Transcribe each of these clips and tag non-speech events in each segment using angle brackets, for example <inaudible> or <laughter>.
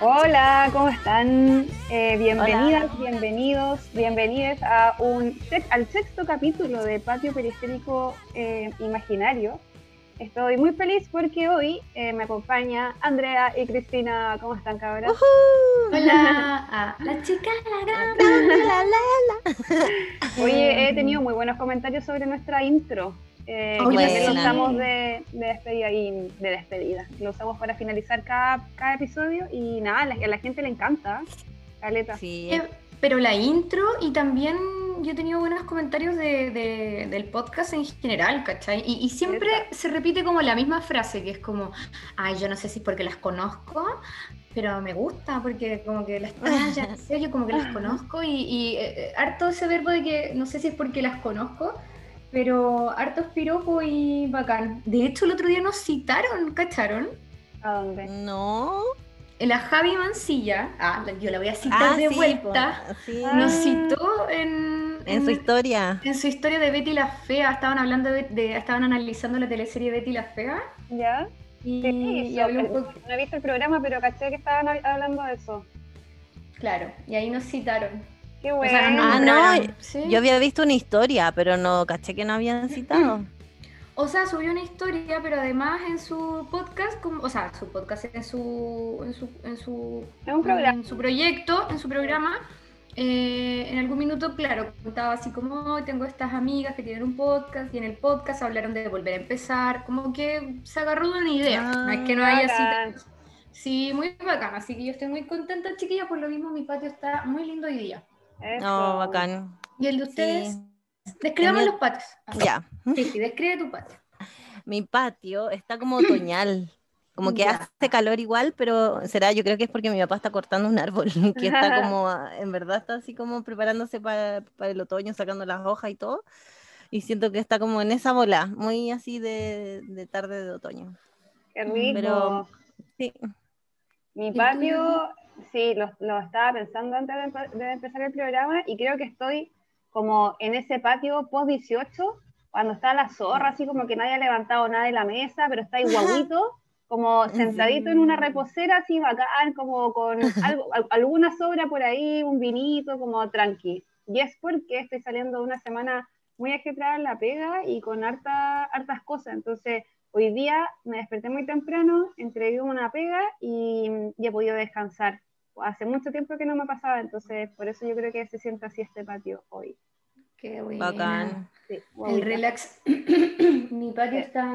Hola, ¿cómo están? Eh, bienvenidas, bienvenidos, bienvenidas a un al sexto capítulo de Patio Periférico eh, Imaginario. Estoy muy feliz porque hoy eh, me acompaña Andrea y Cristina. ¿Cómo están, cabras? Hola, <laughs> la chica, la grande, la, la, la. Oye, he <laughs> tenido muy buenos comentarios sobre nuestra intro. Eh, lo usamos de, despedida y de despedida. Lo usamos para finalizar cada, cada episodio y nada, a la, gente le encanta. Caleta. Sí. Eh, pero la intro y también yo he tenido buenos comentarios de, del podcast en general, ¿cachai? Y, siempre se repite como la misma frase, que es como, ay, yo no sé si es porque las conozco, pero me gusta, porque como que las ya sé, <laughs> yo como que las conozco y, y eh, harto ese verbo de que no sé si es porque las conozco, pero hartos piropos y bacán. De hecho, el otro día nos citaron, ¿cacharon? ¿A dónde? No. La Javi Mancilla, ah, yo la voy a citar ah, de vuelta, nos citó en, en, su historia. En su historia de Betty la Fea, estaban hablando de, estaban analizando la teleserie Betty la Fea. ¿Ya? Y, sí, un poco... No he visto el programa, pero caché que estaban hablando de eso. Claro, y ahí nos citaron. Qué bueno. ah, no, yo había visto una historia, pero no caché que no habían citado. O sea, subió una historia, pero además en su podcast, o sea, su podcast en su en su en su, en su proyecto, en su programa, eh, en algún minuto, claro, contaba así como tengo estas amigas que tienen un podcast y en el podcast hablaron de volver a empezar, como que se agarró de una idea, no es que no haya citado. Sí, muy bacán, así que yo estoy muy contenta, chiquilla, por lo mismo mi patio está muy lindo hoy día. No, bacán. ¿Y el de ustedes? Describamos los patios. Ya. Sí, sí, describe tu patio. <laughs> Mi patio está como otoñal. Como que hace calor igual, pero será, yo creo que es porque mi papá está cortando un árbol, <laughs> que está como, <laughs> en verdad está así como preparándose para, para el otoño, sacando las hojas y todo. Y siento que está como en esa bola, muy así de, de tarde de otoño. Qué rico. Pero, sí. Mi patio Sí, lo, estaba pensando antes de, empezar el programa y creo que estoy como en ese patio post 18, cuando está la zorra, así como que nadie ha levantado nada de la mesa, pero está igualito, como sentadito en una reposera, así bacán, como con <laughs> algo, alguna sobra por ahí, un vinito, como tranqui. Y es porque estoy saliendo de una semana muy agitada en la pega y con harta, hartas cosas, entonces hoy día me desperté muy temprano, entregué una pega y, y he podido descansar hace mucho tiempo que no me pasaba, entonces por eso yo creo que se siente así este patio hoy. Qué bueno. Bacán. el relax. <coughs> Mi patio está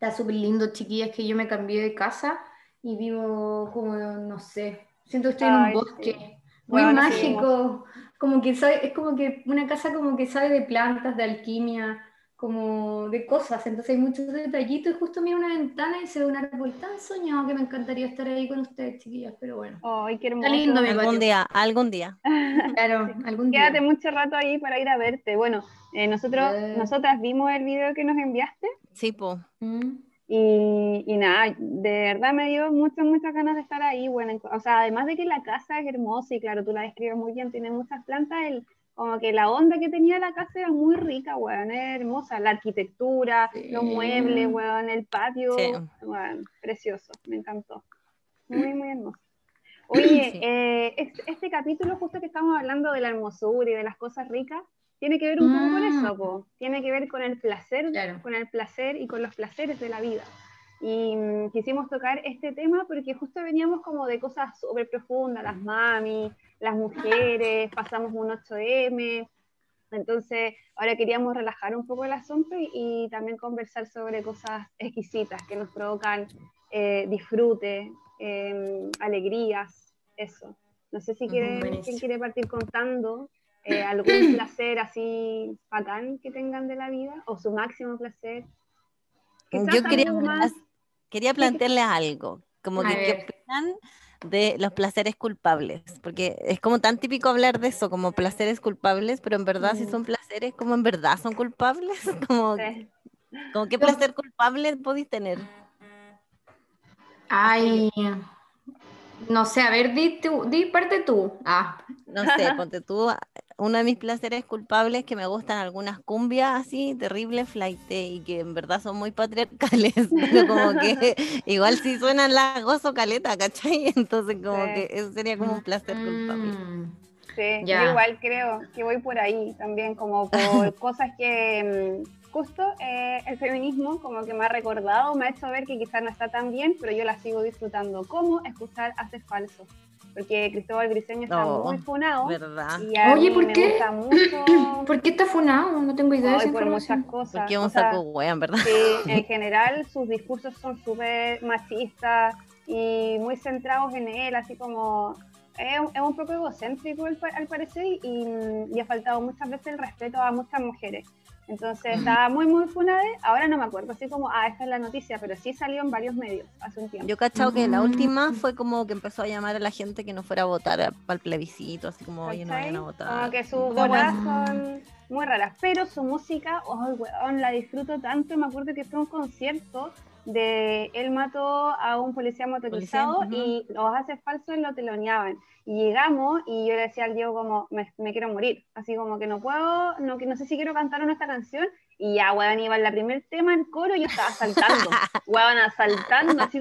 está súper lindo, chiquillas, que yo me cambié de casa y vivo como, no sé, siento que estoy en un bosque. Muy mágico, como que sabe, es como que una casa como que sabe de plantas, de alquimia, como de cosas, entonces hay muchos detallitos y justo miro una ventana y se ve un árbol tan soñado que me encantaría estar ahí con ustedes, chiquillas, pero bueno. Ay, qué hermoso. Está lindo algún día, algún día. <laughs> <laughs> Claro, algún día. Quédate mucho rato ahí para ir a verte. Bueno, eh, nosotros, eh. nosotras vimos el video que nos enviaste. Sí, po. Mm. Y, y, nada, de verdad me dio muchas, muchas ganas de estar ahí. Bueno, o sea, además de que la casa es hermosa y claro, tú la describes muy bien, tiene muchas plantas, el como que la onda que tenía la casa era muy rica, weón, es hermosa, la arquitectura, los muebles, weón, el patio, precioso, me encantó, muy, muy hermoso. Oye, eh, este, capítulo justo que estamos hablando de la hermosura y de las cosas ricas, tiene que ver un poco con eso, mm. po. tiene que ver con el placer, con el placer y con los placeres de la vida. Y mm, quisimos tocar este tema porque justo veníamos como de cosas súper profundas, las mami, las mujeres, pasamos un 8M. Entonces, ahora queríamos relajar un poco el asunto y, también conversar sobre cosas exquisitas que nos provocan eh, disfrute, em, alegrías, eso. No sé si quiere, ¿quién quiere partir contando eh, algún <clears throat> placer así bacán que tengan de la vida o su máximo placer. Yo quería, quería plantearles algo, como que ¿qué de los placeres culpables, porque es como tan típico hablar de eso, como placeres culpables, pero en verdad si son placeres, como en verdad son culpables, <laughs> como, como qué placer culpable podéis tener. Ay, no sé, a ver, di, tú, di parte tú. Ah. No sé, ponte tú, uno de mis placeres culpables que me gustan algunas cumbias así, terribles flight, y que en verdad son muy patriarcales, <laughs> pero como que <laughs> igual si suenan la gozo caleta, ¿cachai? <laughs> Entonces como que eso sería como un placer culpable. Mm. Sí, yo igual creo que voy por ahí también, como por cosas que mm, justo eh, el feminismo como que me ha recordado, me ha hecho ver que quizás no está tan bien, pero yo la sigo disfrutando. ¿Cómo escuchar Hace Falso? Porque Cristóbal Briseño está muy funado. ¿verdad? Oye, ¿por qué? <clears throat> ¿Por qué está funado? No tengo idea de por muchas cosas. Porque un saco weón, ¿verdad? Sí, en <laughs> general sus discursos son súper machistas y muy centrados en él, así como es, un poco egocéntrico al, parecer y, y, ha faltado muchas veces el respeto a muchas mujeres. Entonces estaba muy, muy funade. Ahora no me acuerdo, así como, ah, esta es la noticia, pero sí salió en varios medios hace un tiempo. Yo he cachado que la última fue como que empezó a llamar a la gente que no fuera a votar para el plebiscito, así como, oye, no vayan a votar. Como que sus bolas son muy raras, pero su música, oh, weón, la disfruto tanto. Me acuerdo que fue un concierto de él mató a un policía motorizado y los hace falsos lo teloneaban. Y llegamos y yo le decía al Diego como, me, quiero morir, así como que no puedo, no, no sé si quiero cantar en esta canción. Y ya, weón, iba en la primer tema en coro y yo estaba saltando, <laughs> weón, saltando, así,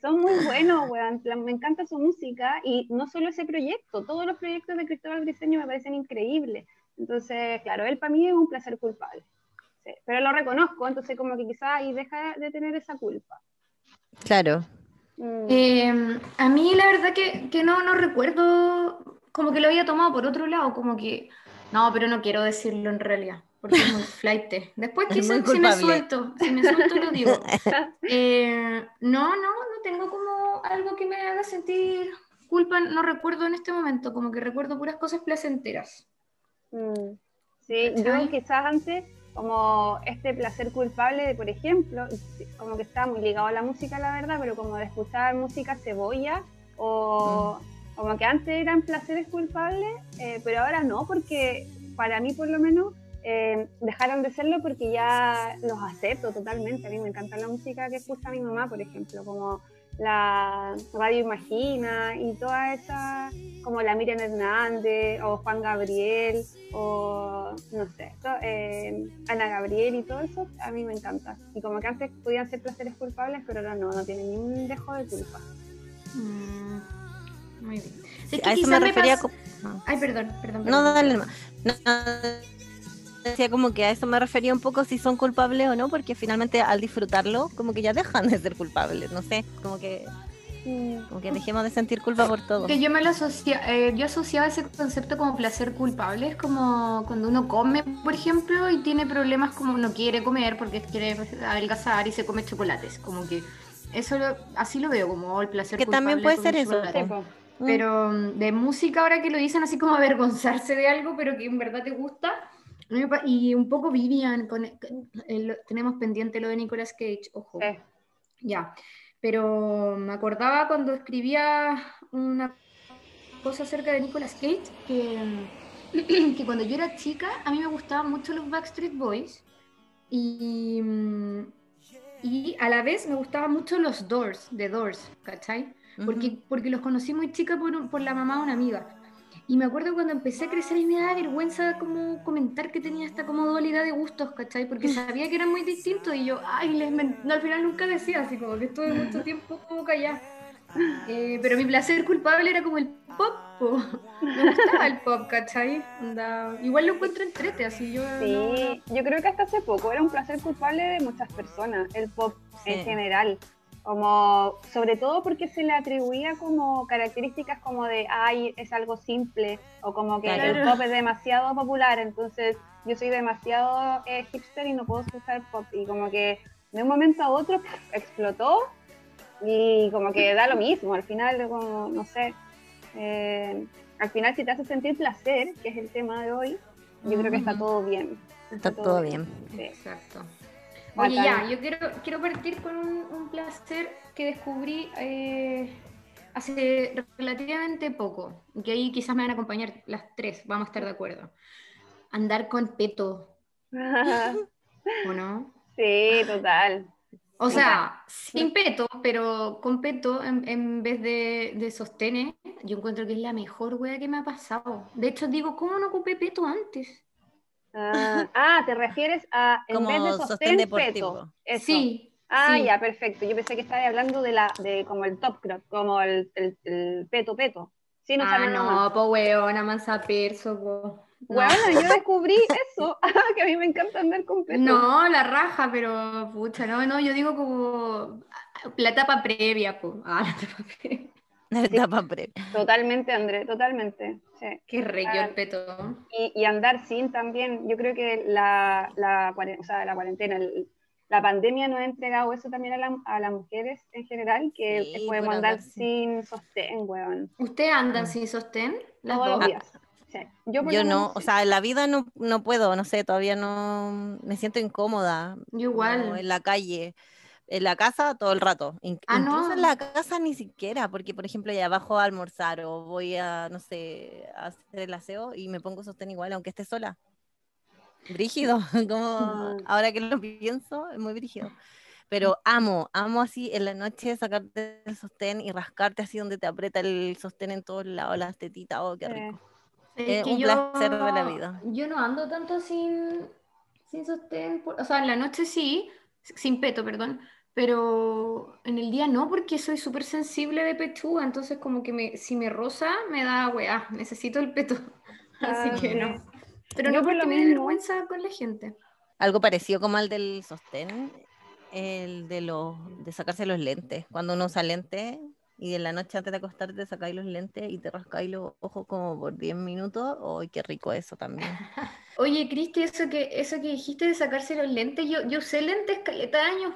Son muy buenos, weón, me encanta su música y no solo ese proyecto, todos los proyectos de Cristóbal Briceño me parecen increíbles. Entonces, claro, él para mí es un placer culpable. Pero lo reconozco, entonces como que quizás ahí deja de tener esa culpa. Claro, Mm. Eh, a mí la verdad que, que, no, no recuerdo, como que lo había tomado por otro lado, como que, no, pero no quiero decirlo en realidad, porque es <laughs> muy flight. Después quizás si me suelto, si me suelto lo digo. <laughs> Eh, no, no, no tengo como algo que me haga sentir culpa, no recuerdo en este momento, como que recuerdo puras cosas placenteras. Mm. Sí, yo quizás antes como este placer culpable de, por ejemplo, como que está muy ligado a la música, la verdad, pero como de escuchar música cebolla o mm. como que antes eran placeres culpables, eh, pero ahora no, porque para mí por lo menos eh, dejaron de serlo porque ya los acepto totalmente. A mí me encanta la música que escucha mi mamá, por ejemplo, como la Radio Imagina y toda esa, como la Miriam Hernández o Juan Gabriel o no sé, eh, Ana Gabriel y todo eso, a mí me encanta. Y como que antes podían ser placeres culpables, pero ahora no, no tienen ni un dejo de culpa. Mm, muy bien. a eso me refería. Ay, perdón, perdón, No, dale más. No, decía como que a eso me refería un poco si son culpables o no, porque finalmente al disfrutarlo, como que ya dejan de ser culpables, no sé, como que como que dejemos de sentir culpa por todo. Que yo me lo asocia, eh, yo asociaba ese concepto como placer culpable, es como cuando uno come, por ejemplo, y tiene problemas como no quiere comer porque quiere adelgazar y se come chocolates, como que eso así lo veo como el placer que también puede ser eso. Pero mm, de música ahora que lo dicen así como avergonzarse de algo, pero que en verdad te gusta, y un poco Vivian, tenemos pendiente lo de Nicolas Cage, ojo. Ya, pero me acordaba cuando escribía una cosa acerca de Nicolas Cage, que, <clears throat> que cuando yo era chica a mí me gustaban mucho los Backstreet Boys y, y a la vez me gustaban mucho los Doors, de Doors, ¿cachai? Porque, porque los conocí muy chica por, por la mamá de una amiga. Y me acuerdo cuando empecé a crecer y me daba vergüenza como comentar que tenía esta como dualidad de gustos, ¿cachai? Porque sabía que eran muy distintos y yo, ay, les no, al final nunca decía, así como que estuve mucho tiempo como callada. Eh, pero mi placer culpable era como el pop, me gustaba el pop, ¿cachai? igual lo encuentro entrete, así yo... Sí, yo creo que hasta hace poco era un placer culpable de muchas personas, el pop en general como sobre todo porque se le atribuía como características como de ay es algo simple o como que el pop es demasiado popular entonces yo soy demasiado eh, hipster y no puedo escuchar pop y como que de un momento a otro explotó y como que da lo mismo al final como no sé eh, al final si te hace sentir placer que es el tema de hoy yo creo que está todo bien está, todo, bien, exacto Oye, ya, yo quiero, quiero partir con un, placer que descubrí eh, hace relativamente poco, que ahí quizás me van a acompañar las tres, vamos a estar de acuerdo. Andar con peto. ¿O no? <laughs> Sí, total. O sea, sin peto, pero con peto en, vez de, de sostener, yo encuentro que es la mejor wea que me ha pasado. De hecho, digo, ¿cómo no ocupé peto antes? Ah, ah te refieres a en vez de sostén, deportivo. peto. Sí. Ah, ya, perfecto. Yo pensé que estabas hablando de la, de como el top crop, como el, el, peto peto. Sí, no ah, no, pues weona, mansa perso, po. Bueno, yo descubrí eso, <laughs> que a mí me encanta andar con peto. No, la raja, pero pucha, no, no, yo digo como la etapa previa, pues. Ah, la etapa previa. La etapa previa. Totalmente, André, totalmente. Sí. Qué rey el peto. Y, y, andar sin también, yo creo que la, la, o sea, la cuarentena, la pandemia nos ha entregado eso también a, a las mujeres en general, que podemos andar sin sostén, weón. ¿Ustedes andan sin sostén? Las dos. días. Yo, no, o sea, en la vida no, no, puedo, no sé, todavía no me siento incómoda. Yo igual. en la calle, en la casa todo el rato. ah, incluso en la casa ni siquiera, porque por ejemplo ya bajo a almorzar o voy a, no sé, a hacer el aseo y me pongo sostén igual, aunque esté sola. Brígido, <laughs> como ahora que lo pienso, es muy brígido. Pero amo, amo así en la noche sacarte el sostén y rascarte así donde te aprieta el sostén en todos lados, las tetitas, oh, qué rico. Es, un placer de la vida. Yo no ando tanto sin, sin sostén, o sea, en la noche sí, sin peto, perdón, pero en el día no, porque soy súper sensible de pechuga, entonces como que me, si me rosa me da weá, necesito el peto, <laughs> así que no. Pero no porque me vergüenza con la gente. Algo parecido como al del sostén, el de, los, de sacarse los lentes. Cuando uno usa lentes, y en la noche antes de acostarte sacáis los lentes y te rascáis los ojos como por 10 minutos. ¡Ay, qué rico eso también! <laughs> Oye, Cristi, eso que, eso que dijiste de sacarse los lentes, yo, yo usé lentes caleta años,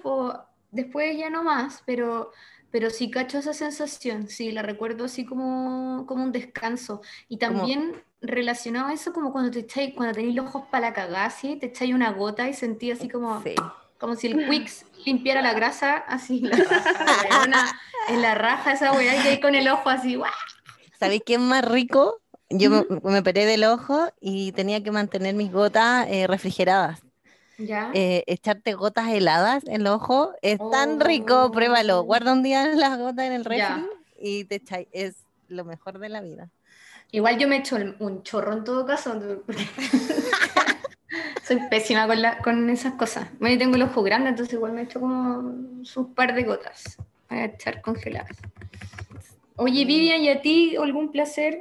después ya no más, pero, pero sí cacho esa sensación, sí, la recuerdo así como, como un descanso. Y también relacionado a eso, como cuando te echáis, cuando tenéis los ojos para la cagada, así, te echáis una gota y sentí así como... Como si el Quicks limpiara la grasa, así, la, <laughs> en la raja esa weá, y ahí con el ojo así, ¡guau! ¿Sabéis qué es más rico? Yo me, me operé del ojo y tenía que mantener mis gotas eh, refrigeradas. ¿Ya? Eh, echarte gotas heladas en el ojo es tan rico, oh. pruébalo. Guarda un día las gotas en el refri y te echáis, es lo mejor de la vida. Igual yo me echo un chorro en todo caso. <laughs> Soy pésima con, la, con esas cosas. Bueno, tengo el ojo grande, entonces igual me echo como sus par de gotas. Voy a echar congeladas. Oye, Vivian, ¿y a ti algún placer?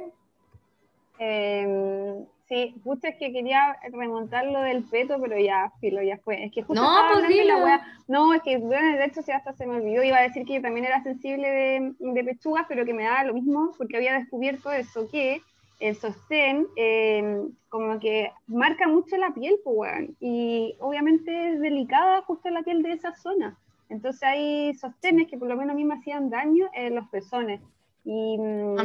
Eh, sí, justo es que quería remontar lo del peto, pero ya, filo, ya fue. Es que justo no, pues la No, es que bueno, de hecho, si hasta se me olvidó, iba a decir que yo también era sensible de, de pechugas, pero que me daba lo mismo, porque había descubierto eso, que el sostén em, como que marca mucho la piel, pues, y obviamente es delicada justo la piel de esa zona. Entonces hay sostenes que por lo menos a mí me hacían daño en los pezones. Y, mm,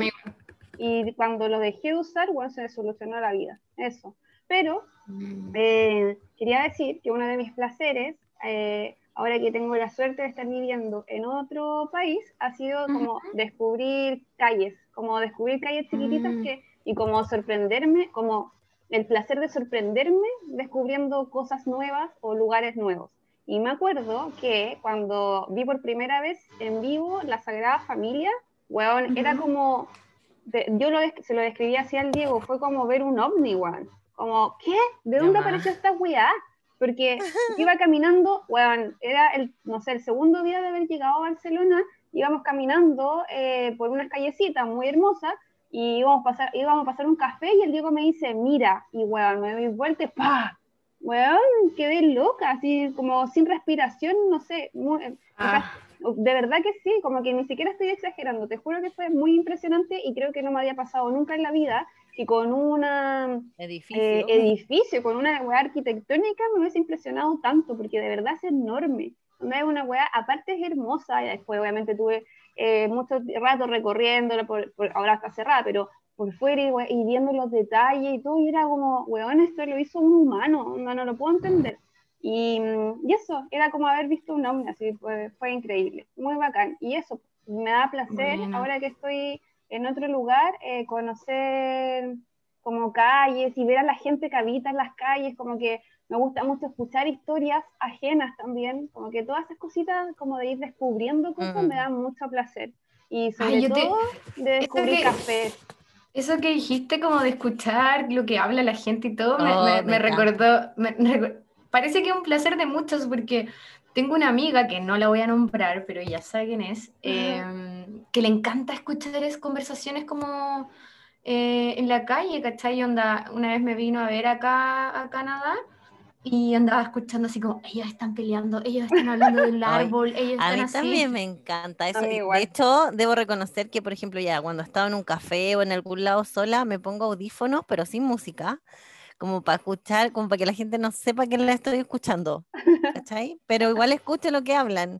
y cuando lo dejé de usar, bueno, se solucionó la vida. Eso. Pero mm. eh, quería decir que uno de mis placeres, eh, ahora que tengo la suerte de estar viviendo en otro país, ha sido como descubrir calles, como descubrir calles chiquititas mm. que y como sorprenderme, como el placer de sorprenderme descubriendo cosas nuevas o lugares nuevos. Y me acuerdo que cuando vi por primera vez en vivo la Sagrada Familia, weón, era como, yo lo, se lo describí así al Diego, fue como ver un ovni, weón. Como, ¿qué? ¿De dónde apareció esta weá? Porque <laughs> iba caminando, weón, era el, no sé, el segundo día de haber llegado a Barcelona, íbamos caminando eh, por unas callecitas muy hermosas, y íbamos a pasar, íbamos a pasar un café y el Diego me dice, mira, y weón, me doy vuelta y ¡pah! Weón, quedé loca, así como sin respiración, no sé, ah. De verdad que sí, como que ni siquiera estoy exagerando, te juro que fue muy impresionante y creo que no me había pasado nunca en la vida y con un edificio. Eh, edificio, con una weá arquitectónica me hubiese impresionado tanto, porque de verdad es enorme. Una, una weá, aparte es hermosa, y después obviamente tuve eh, mucho rato recorriéndola, por, ahora está cerrada, pero por fuera y, viendo los detalles y todo, y era como, weón, esto lo hizo un humano, no, no lo puedo entender. Y, y, eso, era como haber visto un hombre, así fue, fue increíble, muy bacán. Y eso, me da placer, ahora que estoy en otro lugar, eh, conocer como calles y ver a la gente que habita en las calles, como que me gusta mucho escuchar historias ajenas también, como que todas esas cositas como de ir descubriendo cosas me dan mucho placer. Y sobre todo de descubrir café. Eso que dijiste como de escuchar lo que habla la gente y todo, me, oh, recordó, parece que es un placer de muchos porque tengo una amiga que no la voy a nombrar, pero ya sabe quién es, em, que le encanta escuchar esas conversaciones como eh, en la calle, ¿cachai? Onda, una vez me vino a ver acá a Canadá y andaba escuchando así como, ellos están peleando, ellos están hablando del <laughs> árbol, ellos a están mí también me encanta eso. De hecho, debo reconocer que, por ejemplo, ya cuando estaba en un café o en algún lado sola, me pongo audífonos, pero sin música, como para escuchar, como para que la gente no sepa que la estoy escuchando, <laughs> ¿cachai? Pero igual escucho lo que hablan.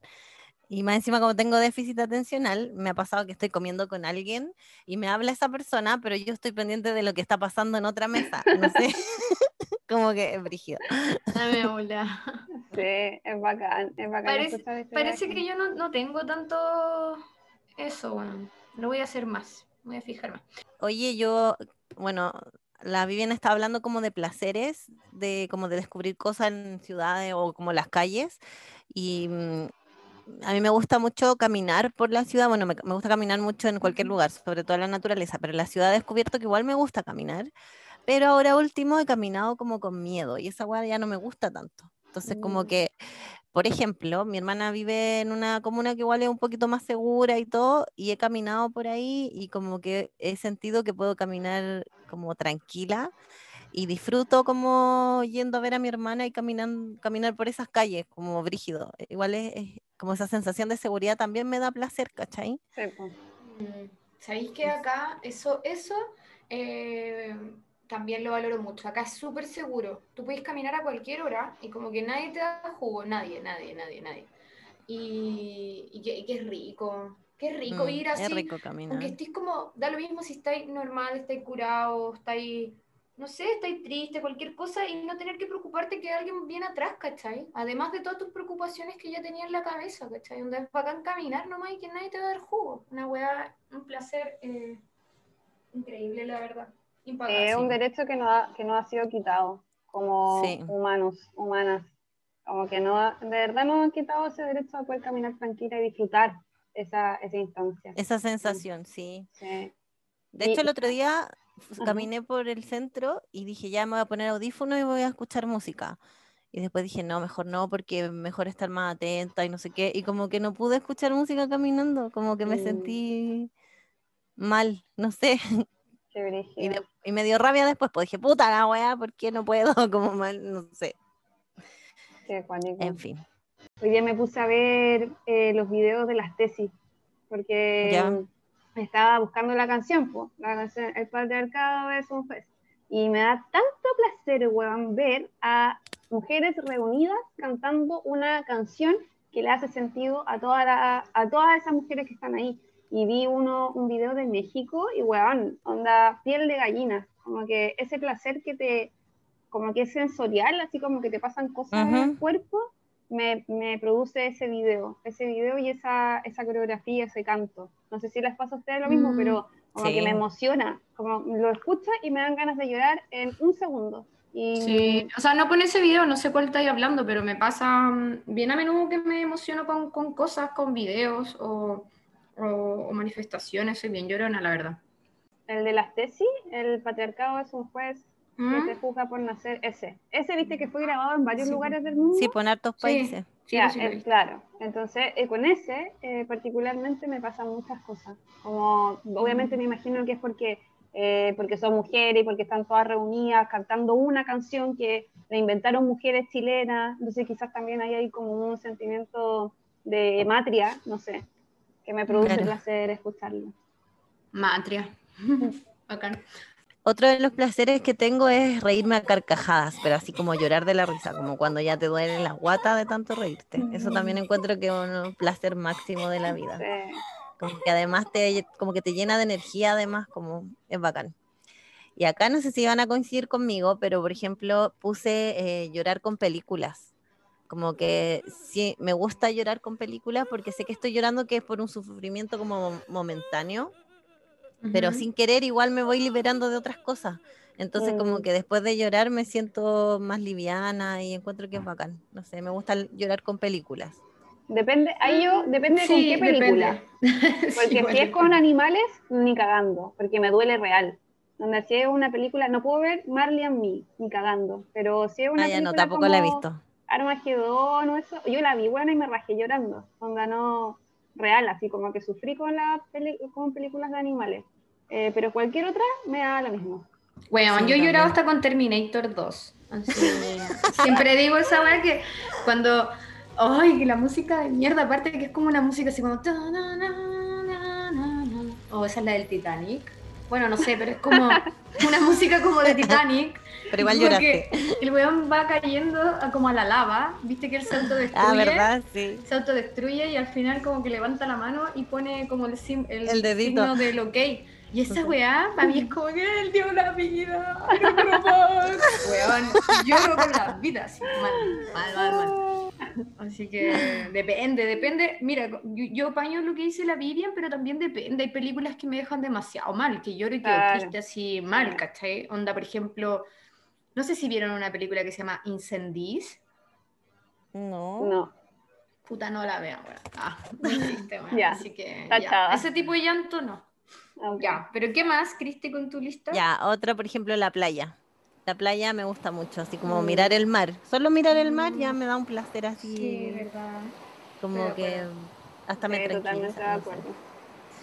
Y más encima, como tengo déficit atencional, me ha pasado que estoy comiendo con alguien y me habla esa persona, pero yo estoy pendiente de lo que está pasando en otra mesa. No sé. <laughs> como que es brígido. <laughs> Sí, es bacán, es bacán. Parece, parece que yo no, no, tengo tanto eso, bueno, lo voy a hacer más, voy a fijar Oye, yo, bueno, la Viviana está hablando como de placeres, de como de descubrir cosas en ciudades o como las calles, y mm, a mí me gusta mucho caminar por la ciudad, bueno, me, me gusta caminar mucho en cualquier lugar, sobre todo en la naturaleza, pero en la ciudad he descubierto que igual me gusta caminar pero ahora último he caminado como con miedo y esa weá ya no me gusta tanto. Entonces, como mm. que, por ejemplo, mi hermana vive en una comuna que igual es un poquito más segura y todo, y he caminado por ahí y como que he sentido que puedo caminar como tranquila y disfruto como yendo a ver a mi hermana y caminar, caminar por esas calles como brígido. Igual es, como esa sensación de seguridad también me da placer, ¿cachai? Sí, mm, ¿Sabéis que acá eso, eso eh, también lo valoro mucho. Acá es súper seguro. Tú puedes caminar a cualquier hora y como que nadie te da jugo, nadie, nadie, nadie, nadie. Y, y, que, es rico. Qué rico mm, ir así. Es rico caminar. Aunque estés como, da lo mismo si estáis normal, estáis curado, estáis, no sé, estáis triste, cualquier cosa, y no tener que preocuparte que alguien viene atrás, ¿cachai? Además de todas tus preocupaciones que ya tenías en la cabeza, ¿cachai? Donde es bacán caminar nomás y que nadie te va a dar jugo. Una weá, un placer eh, increíble, la verdad. Es un derecho que no, ha, que no ha sido quitado como humanos, humanas. Como que no, de verdad no han quitado ese derecho a poder caminar tranquila y disfrutar esa, esa instancia. Esa sensación, sí. De hecho, el otro día caminé por el centro y dije, ya me voy a poner audífono y voy a escuchar música. Y después dije, no, mejor no, porque mejor estar más atenta y no sé qué. Y como que no pude escuchar música caminando, como que me mm. sentí mal, no sé. Y, me dio rabia después, pues dije, puta la weá, ¿por qué no puedo? <laughs> Como mal, no sé. en fin. Hoy día me puse a ver eh, los videos de las tesis, porque estaba buscando la canción, pues, la canción El patriarcado es un juez. Y me da tanto placer, weón, ver a mujeres reunidas cantando una canción que le hace sentido a, toda a todas esas mujeres que están ahí y vi uno, un video de México y, weón, onda piel de gallina, como que ese placer que te, como que es sensorial, así como que te pasan cosas en el cuerpo, me, me, produce ese video, ese video y esa, esa coreografía, ese canto. No sé si les pasa a ustedes lo mismo, mm, pero como que me emociona, como lo escucho y me dan ganas de llorar en un segundo. Y... Sí, o sea, no con ese video, no sé cuál estáis hablando, pero me pasa mm, bien a menudo que me emociono con, con cosas, con videos o o, manifestaciones, soy bien llorona, la verdad. El de las tesis, el patriarcado es un juez que ¿Mm? te juzga por nacer, ese. Ese, viste que fue grabado en varios lugares del mundo. Sí, por hartos países. Sí, eh, claro. Entonces, eh, con ese eh, particularmente me pasan muchas cosas. Como, obviamente me imagino que es porque, porque son mujeres y porque están todas reunidas cantando una canción que le inventaron mujeres chilenas. Entonces, quizás también hay ahí como un sentimiento de matria, no sé que me produce placer escucharlo. Matria. <laughs> Bacán. Otro de los placeres que tengo es reírme a carcajadas, pero así como llorar de la risa, como cuando ya te duelen las guatas de tanto reírte. Eso también encuentro que es un placer máximo de la vida. Como que además te, como que te llena de energía, además, como es bacán. Y acá no sé si van a coincidir conmigo, pero por ejemplo puse eh, llorar con películas. Como que sí, me gusta llorar con películas porque sé que estoy llorando que es por un sufrimiento como momentáneo, pero sin querer igual me voy liberando de otras cosas. Entonces como Mm. que después de llorar me siento más liviana y encuentro que es bacán. No sé, me gusta llorar con películas. Depende, ahí yo, depende con Sí, qué película. depende. <laughs> Sí, Porque si es con animales, ni cagando, porque me duele real. Donde si es una película, no puedo ver Marley and Me, ni cagando. Pero si es una Ah, ya no, película tampoco la he visto. Armagedón o eso, yo la vi buena y me rajé llorando. Onda no real, así como que sufrí con, la peli- con películas de animales. Eh, pero cualquier otra me da lo mismo. Bueno, Sí, yo he llorado hasta con Terminator 2. Así, siempre digo esa weá que cuando. Ay, que la música de mierda, aparte que es como una música así como. O esa es la del Titanic. Bueno, no sé, pero es como una música como de Titanic. <laughs> Pero igual lloraste. el weón va cayendo a- como a la lava, viste que él se autodestruye. Ah, ¿verdad? Sí. Se autodestruye y al final como que levanta la mano y pone como el, sim- el, El dedito. signo del ok. Y esa weá, para mí es como que él dio la vida. No. Weón, lloro con la vida, así, mal, mal, mal, mal. Así que depende, depende. Mira, yo, yo apaño lo que dice la Vivian, pero también depende. Hay películas que me dejan demasiado mal, que lloro y quedo Claro. triste así mal, ¿cachai? Onda, por ejemplo, no sé si vieron una película que se llama Incendies. No. No. Puta, no la weón. Ah, <laughs> triste. Ya, Así que, ya. Ese tipo de llanto, no. Ok. Ya, pero ¿qué más, Cristi, con tu lista? Ya, otra, por ejemplo, la playa. La playa me gusta mucho, así como Mm. mirar el mar. Solo mirar el mar ya me da un placer así, Sí, verdad. como que hasta me Sí, tranquiliza. de no sé. acuerdo.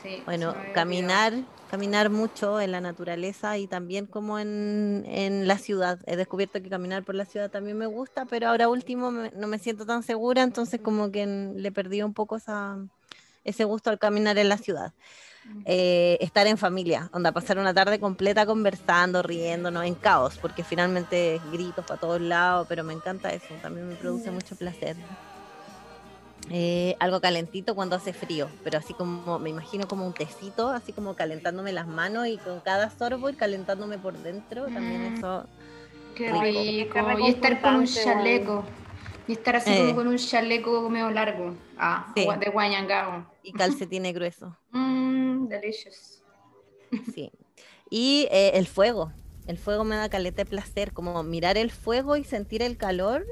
Sí, Bueno, caminar, caminar mucho en la naturaleza y también como en, en la ciudad. He descubierto que caminar por la ciudad también me gusta, pero ahora último me- no me siento tan segura, entonces como que le perdí un poco esa, ese gusto al caminar en la ciudad. Eh, estar en familia, onda, pasar una tarde completa conversando, riéndonos, en caos, porque finalmente gritos para todos lados, pero me encanta eso, también me produce mucho placer. Eh, algo calentito cuando hace frío, pero así como me imagino como un tecito, así como calentándome las manos y con cada sorbo ir calentándome por dentro, también Mm. eso. Qué rico. rico. Qué Y estar con un chaleco. Y estar así Eh. como con un chaleco medio largo. Ah, Sí. de Guayangao. Y calcetines gruesos, Mmm, <laughs> delicious. sí. Y eh, el fuego, el fuego me da caleta de placer, como mirar el fuego y sentir el calor.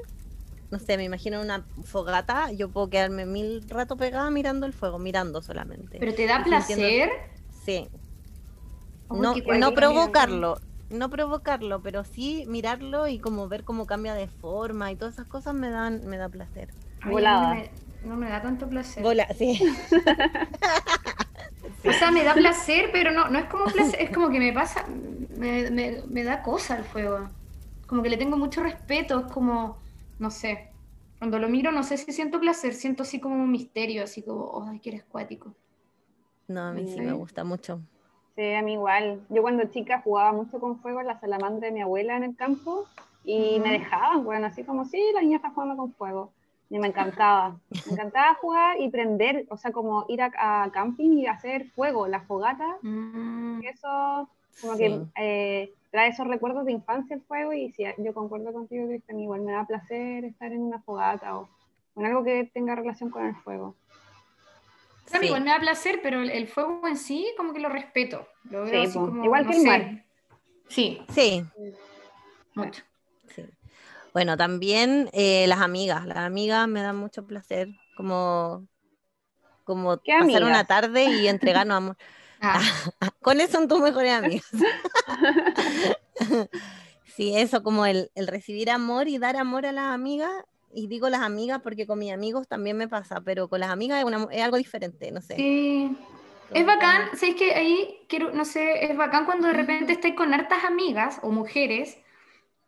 No sé, me imagino una fogata, yo puedo quedarme mil rato pegada mirando el fuego, mirando solamente. ¿Pero te da Y sintiendo- placer? Sí, Uy, no, no provocarlo, no provocarlo, pero sí mirarlo y como ver cómo cambia de forma y todas esas cosas me dan, me da placer. Ay, Volada. No me, no me da tanto placer. Bola, sí. <laughs> O sea, me da placer, pero no, no es como placer, es como que me pasa, me, me- me da cosa el fuego. Como que le tengo mucho respeto, es como, no sé. Cuando lo miro, no sé si siento placer, siento así como un misterio, así como, ay, que eres cuático. No, a mí sí Sí. me gusta mucho. Sí, a mí igual. Yo cuando chica jugaba mucho con fuego en la salamandra de mi abuela en el campo y me dejaban, bueno, así como, sí, la niña está jugando con fuego. Y me encantaba. Me encantaba jugar y prender, o sea, como ir a, a camping y hacer fuego, la fogata. Mm, Eso, como Sí. que eh, trae esos recuerdos de infancia el fuego y sí, yo concuerdo contigo, Cristian, igual me da placer estar en una fogata o en algo que tenga relación con el fuego. O sea, Sí. igual me da placer, pero el, fuego en sí, como que lo respeto. Lo veo Sí, así po, como, igual no que el mar. Sí, Sí, mucho. sí. Bueno, también eh, las amigas. Las amigas me dan mucho placer, como, como ¿Qué pasar amigas? una tarde y entregarnos amor. <laughs> Ah, <laughs> ¿Cuáles son tus mejores amigas? <laughs> sí, eso, como el, el recibir amor y dar amor a las amigas. Y digo las amigas porque con mis amigos también me pasa, pero con las amigas es, una- es algo diferente, no sé. sí. Es bacán, que- ¿sabes que Ahí quiero, no sé, es bacán cuando de repente estáis con hartas amigas o mujeres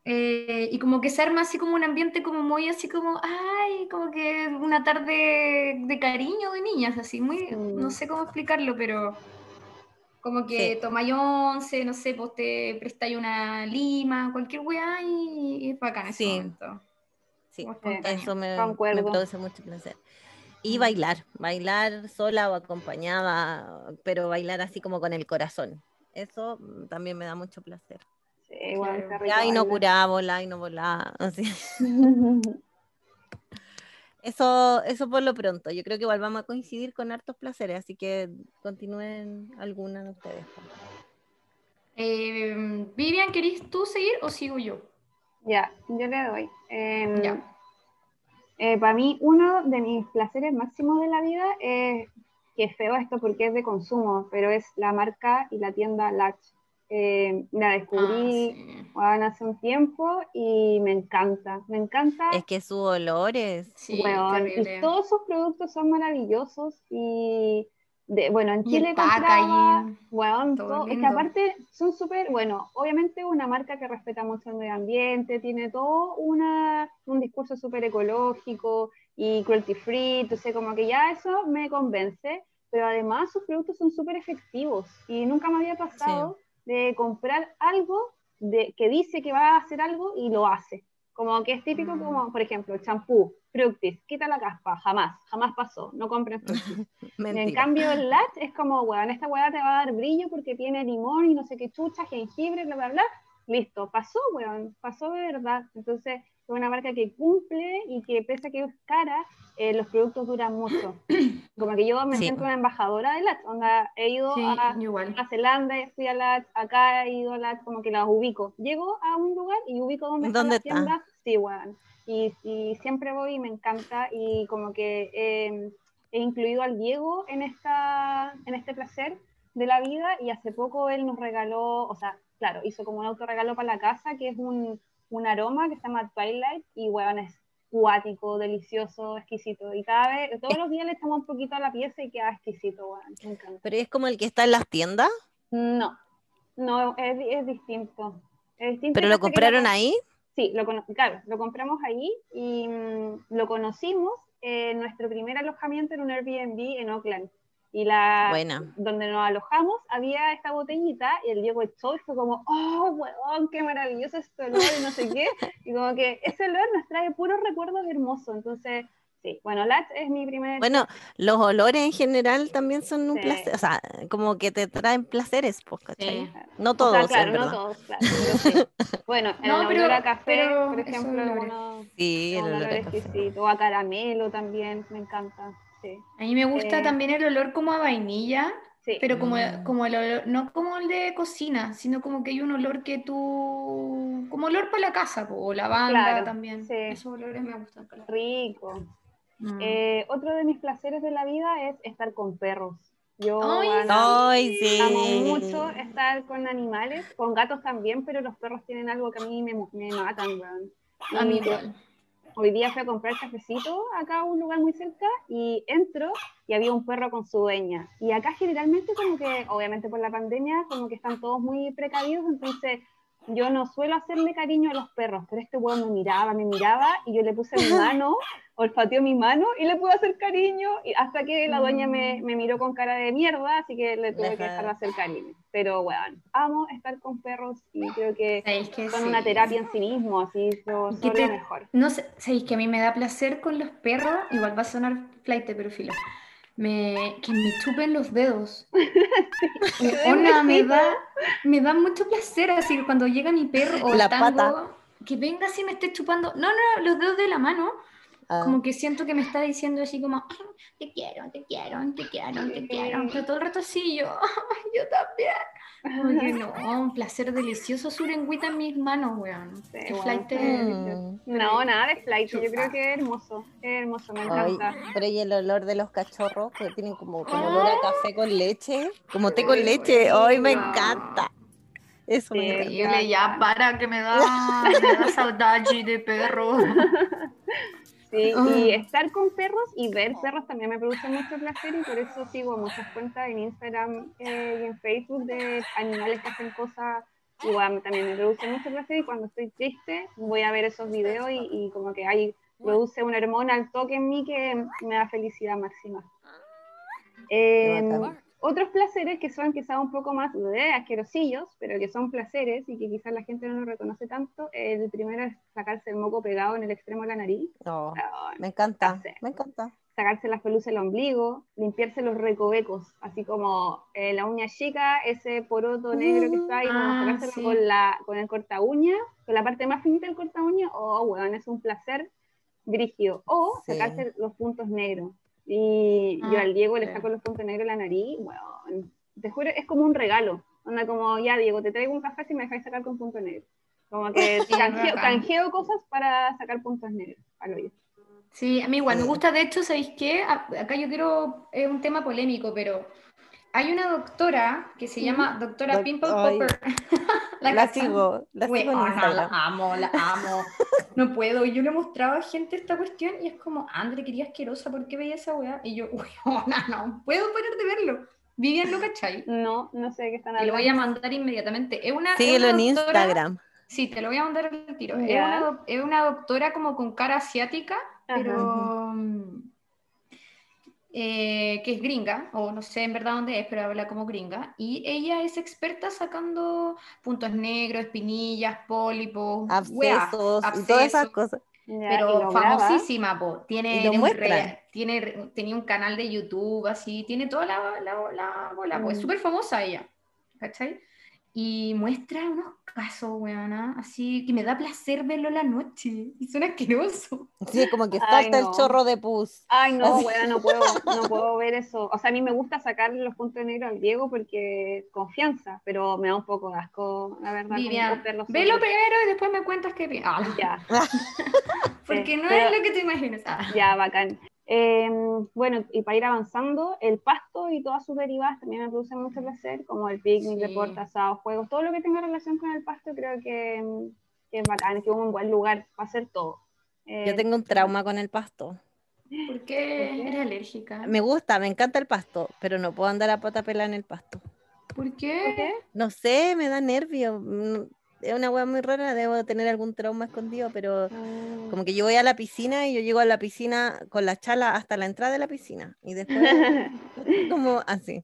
eh, y como que se arma así como un ambiente como muy así como, ay, como que una tarde de cariño de niñas, así, muy, no sé cómo explicarlo, pero como que Sí. tomáis once, no sé, pues te prestáis una lima, cualquier weá y es bacán ese Sí. momento. Sí, eso me, me produce mucho placer. Y Mm. bailar, bailar sola o acompañada, pero bailar así como con el corazón. Eso mm, también me da mucho placer. Sí, igual Claro. Ya y no curá, volá y no volá. <laughs> así. <laughs> Eso, eso por lo pronto. Yo creo que igual vamos a coincidir con hartos placeres, así que continúen alguna de ustedes. Eh, Vivian, ¿querés tú seguir o sigo yo? Ya, yo le doy. Em, eh, para mí, uno de mis placeres máximos de la vida es, que es feo esto porque es de consumo, pero es la marca y la tienda Latch. Eh, la descubrí ah, hace un tiempo y me encanta, me encanta. Es que su olor es... Sí, todos sus productos son maravillosos y bueno, en Chile compraba, bueno, es que aparte son súper, bueno, obviamente una marca que respeta mucho el medio ambiente, tiene todo una, un discurso súper ecológico y cruelty free, entonces como que ya eso me convence, pero además sus productos son súper efectivos y nunca me había pasado de comprar algo de, que dice que va a hacer algo y lo hace. Como que es típico, como por ejemplo, el champú, Fructis, quita la caspa, jamás, jamás pasó, no compren Fructis. <laughs> en cambio, el Latch es como, weón, esta weá te va a dar brillo porque tiene limón y no sé qué chucha, jengibre, bla, bla, bla. Listo, pasó, weón, pasó de verdad. Entonces, es una marca que cumple y que pese a que es cara, eh, los productos duran mucho. <clears throat> Como que yo me siento una embajadora de Latch, onda, he ido a Nueva Zelanda, fui a Latch, acá he ido a Latch, como que las ubico. Llego a un lugar y ubico dónde, ¿Dónde está la tienda, sí, weón. Y, y, siempre voy y me encanta y como que he incluido al Diego en, esta, en este placer de la vida y hace poco él nos regaló, o sea, claro, hizo como un autorregalo para la casa que es un, un aroma que se llama Twilight y weón es cuático, delicioso, exquisito. Y cada vez, todos los días le echamos un poquito a la pieza y queda exquisito, weón. Me encanta. ¿Pero es como el que está en las tiendas? No, no, es, es distinto. Es distinto ¿Pero lo compraron ahí? Sí, lo, claro, lo compramos ahí y mm, lo conocimos en nuestro primer alojamiento en un Airbnb en Oakland. Y la, donde nos alojamos había esta botellita y el Diego echó y fue como, oh, weón, qué maravilloso este olor y no sé qué. Y como que ese olor nos trae puros recuerdos hermosos. Entonces, Sí, bueno, Latch es mi primer... Bueno, los olores en general también son un placer, o sea, como que te traen placeres, pues, ¿cachai? No todos, claro, <laughs> no todos, claro. Bueno, el olor a café, por ejemplo, uno, sí, el olor, exquisito, o a caramelo también, me encanta, sí. A mí me gusta eh, también el olor como a vainilla, Sí. Pero como, mm. como el olor, no como el de cocina, sino como que hay un olor que tú, como olor para la casa, o lavanda claro, también. Sí. Esos olores me gustan. Rico. Mm. Eh, otro de mis placeres de la vida es estar con perros. Yo amo mucho estar con animales, con gatos también, pero los perros tienen algo que a mí me, me matan, A mí Hoy día fui a comprar cafecito acá a un lugar muy cerca y entro y había un perro con su dueña. Y acá generalmente como que, obviamente por la pandemia, como que están todos muy precavidos, entonces yo no suelo hacerle cariño a los perros, pero este weón me miraba, me miraba y yo le puse mi <laughs> mano, olfateó mi mano y le pude hacer cariño y hasta que la dueña me, mm. me miró con cara de mierda, así que le tuve que dejar de hacer cariño. Pero weón, amo estar con perros y creo que, son una terapia en sí mismo, así yo soy lo mejor. No sé, sabéis que a mí me da placer con los perros, igual va a sonar flight, pero filo me, que me chupen los dedos. <laughs> me da, me da mucho placer, así que cuando llega mi perro o la tango, que venga así me esté chupando, no, no, los dedos de la mano, ah. como que siento que me está diciendo así como, te quiero, te quiero, te quiero, te quiero, pero todo el rato así yo, <laughs> yo también. Oye, no, un placer delicioso su lengüita en mis manos, weón. flight mm. No, nada de flight, yo creo que es hermoso, es hermoso, me encanta. pero y el olor de los cachorros, que tienen como, como olor a café con leche, como té con leche, hoy me encanta. Eso me encanta. ya para que me da, me da saudade de perro. <laughs> Sí, y ah. estar con perros y ver perros también me produce mucho placer y por eso sigo muchas cuentas en Instagram eh, y en Facebook de animales que hacen cosas igual también me produce mucho placer y cuando estoy triste voy a ver esos videos y, como que ahí produce una hormona al toque en mí que me da felicidad máxima. Eh, otros placeres que son quizás un poco más de asquerosillos, pero que son placeres y que quizás la gente no los reconoce tanto. El primero es sacarse el moco pegado en el extremo de la nariz. Oh, me encanta, me encanta. Sacarse las pelusas del ombligo, limpiarse los recovecos, así como eh, la uña chica, ese poroto negro que está ahí, ah, con, la, con el corta uña, con la parte más finita del corta uña, oh, bueno, es un placer brígido. O sacarse los puntos negros y yo ah, al Diego le saco los puntos negros en la nariz, bueno, te juro, es como un regalo. Onda como, ya Diego, te traigo un café si me dejáis sacar con punto negro. Como que <laughs> canjeo, cosas para sacar puntos negros Sí, a mí igual me gusta, de hecho, ¿sabéis qué? Acá yo quiero, es un tema polémico, pero hay una doctora que se llama doctora Pimple Popper. <laughs> la, sigo, la sigo en La amo, la amo. no puedo. Yo le mostraba a gente esta cuestión y es como, Andre, quería asquerosa, ¿por qué veía esa weá? Y yo, <laughs> uy, no, no, puedo parar de verlo. Vivian, ¿lo cachai? No, no sé qué están hablando. Y lo voy a mandar inmediatamente. Es una, Síguelo en Instagram. Sí, te lo voy a mandar el tiro. Es una, es una, doctora como con cara asiática, pero mm, eh, que es gringa, o no sé en verdad dónde es, pero habla como gringa, y ella es experta sacando puntos negros, espinillas, pólipos, abscesos, y todas esas cosas. pero famosísima, po. Tiene, un tiene, tenía un canal de YouTube, así, tiene toda la, la, bola, es mm. súper famosa ella, ¿cachai? Y muestra unos casos, weona, así que me da placer verlo la noche. Y suena asqueroso. <laughs> Sí, como que falta el chorro de pus. Ay, no, weona, no puedo, <laughs> no puedo ver eso. O sea, a mí me gusta sacarle los puntos negros al Diego porque confianza, pero me da un poco de asco, la verdad. Vivian, velo primero y después me cuentas qué ah. Ya. <laughs> porque no es lo que te imaginas. Ah. Ya, bacán. Em, bueno, y para ir avanzando, el pasto y todas sus derivadas también me producen mucho placer, como el picnic, sí. deportes, asados, juegos, todo lo que tenga relación con el pasto creo que, que es bacán, que es un buen lugar para hacer todo. Yo eh, tengo un trauma con el pasto. ¿Por qué eres alérgica? Me gusta, me encanta el pasto, pero no puedo andar a pata pelada en el pasto. ¿Por qué? ¿Por qué? No sé, me da nervio. Es una hueá muy rara, debo tener algún trauma escondido, pero ah. como que yo voy a la piscina y yo llego a la piscina con la chala hasta la entrada de la piscina y después <laughs> <laughs> como así.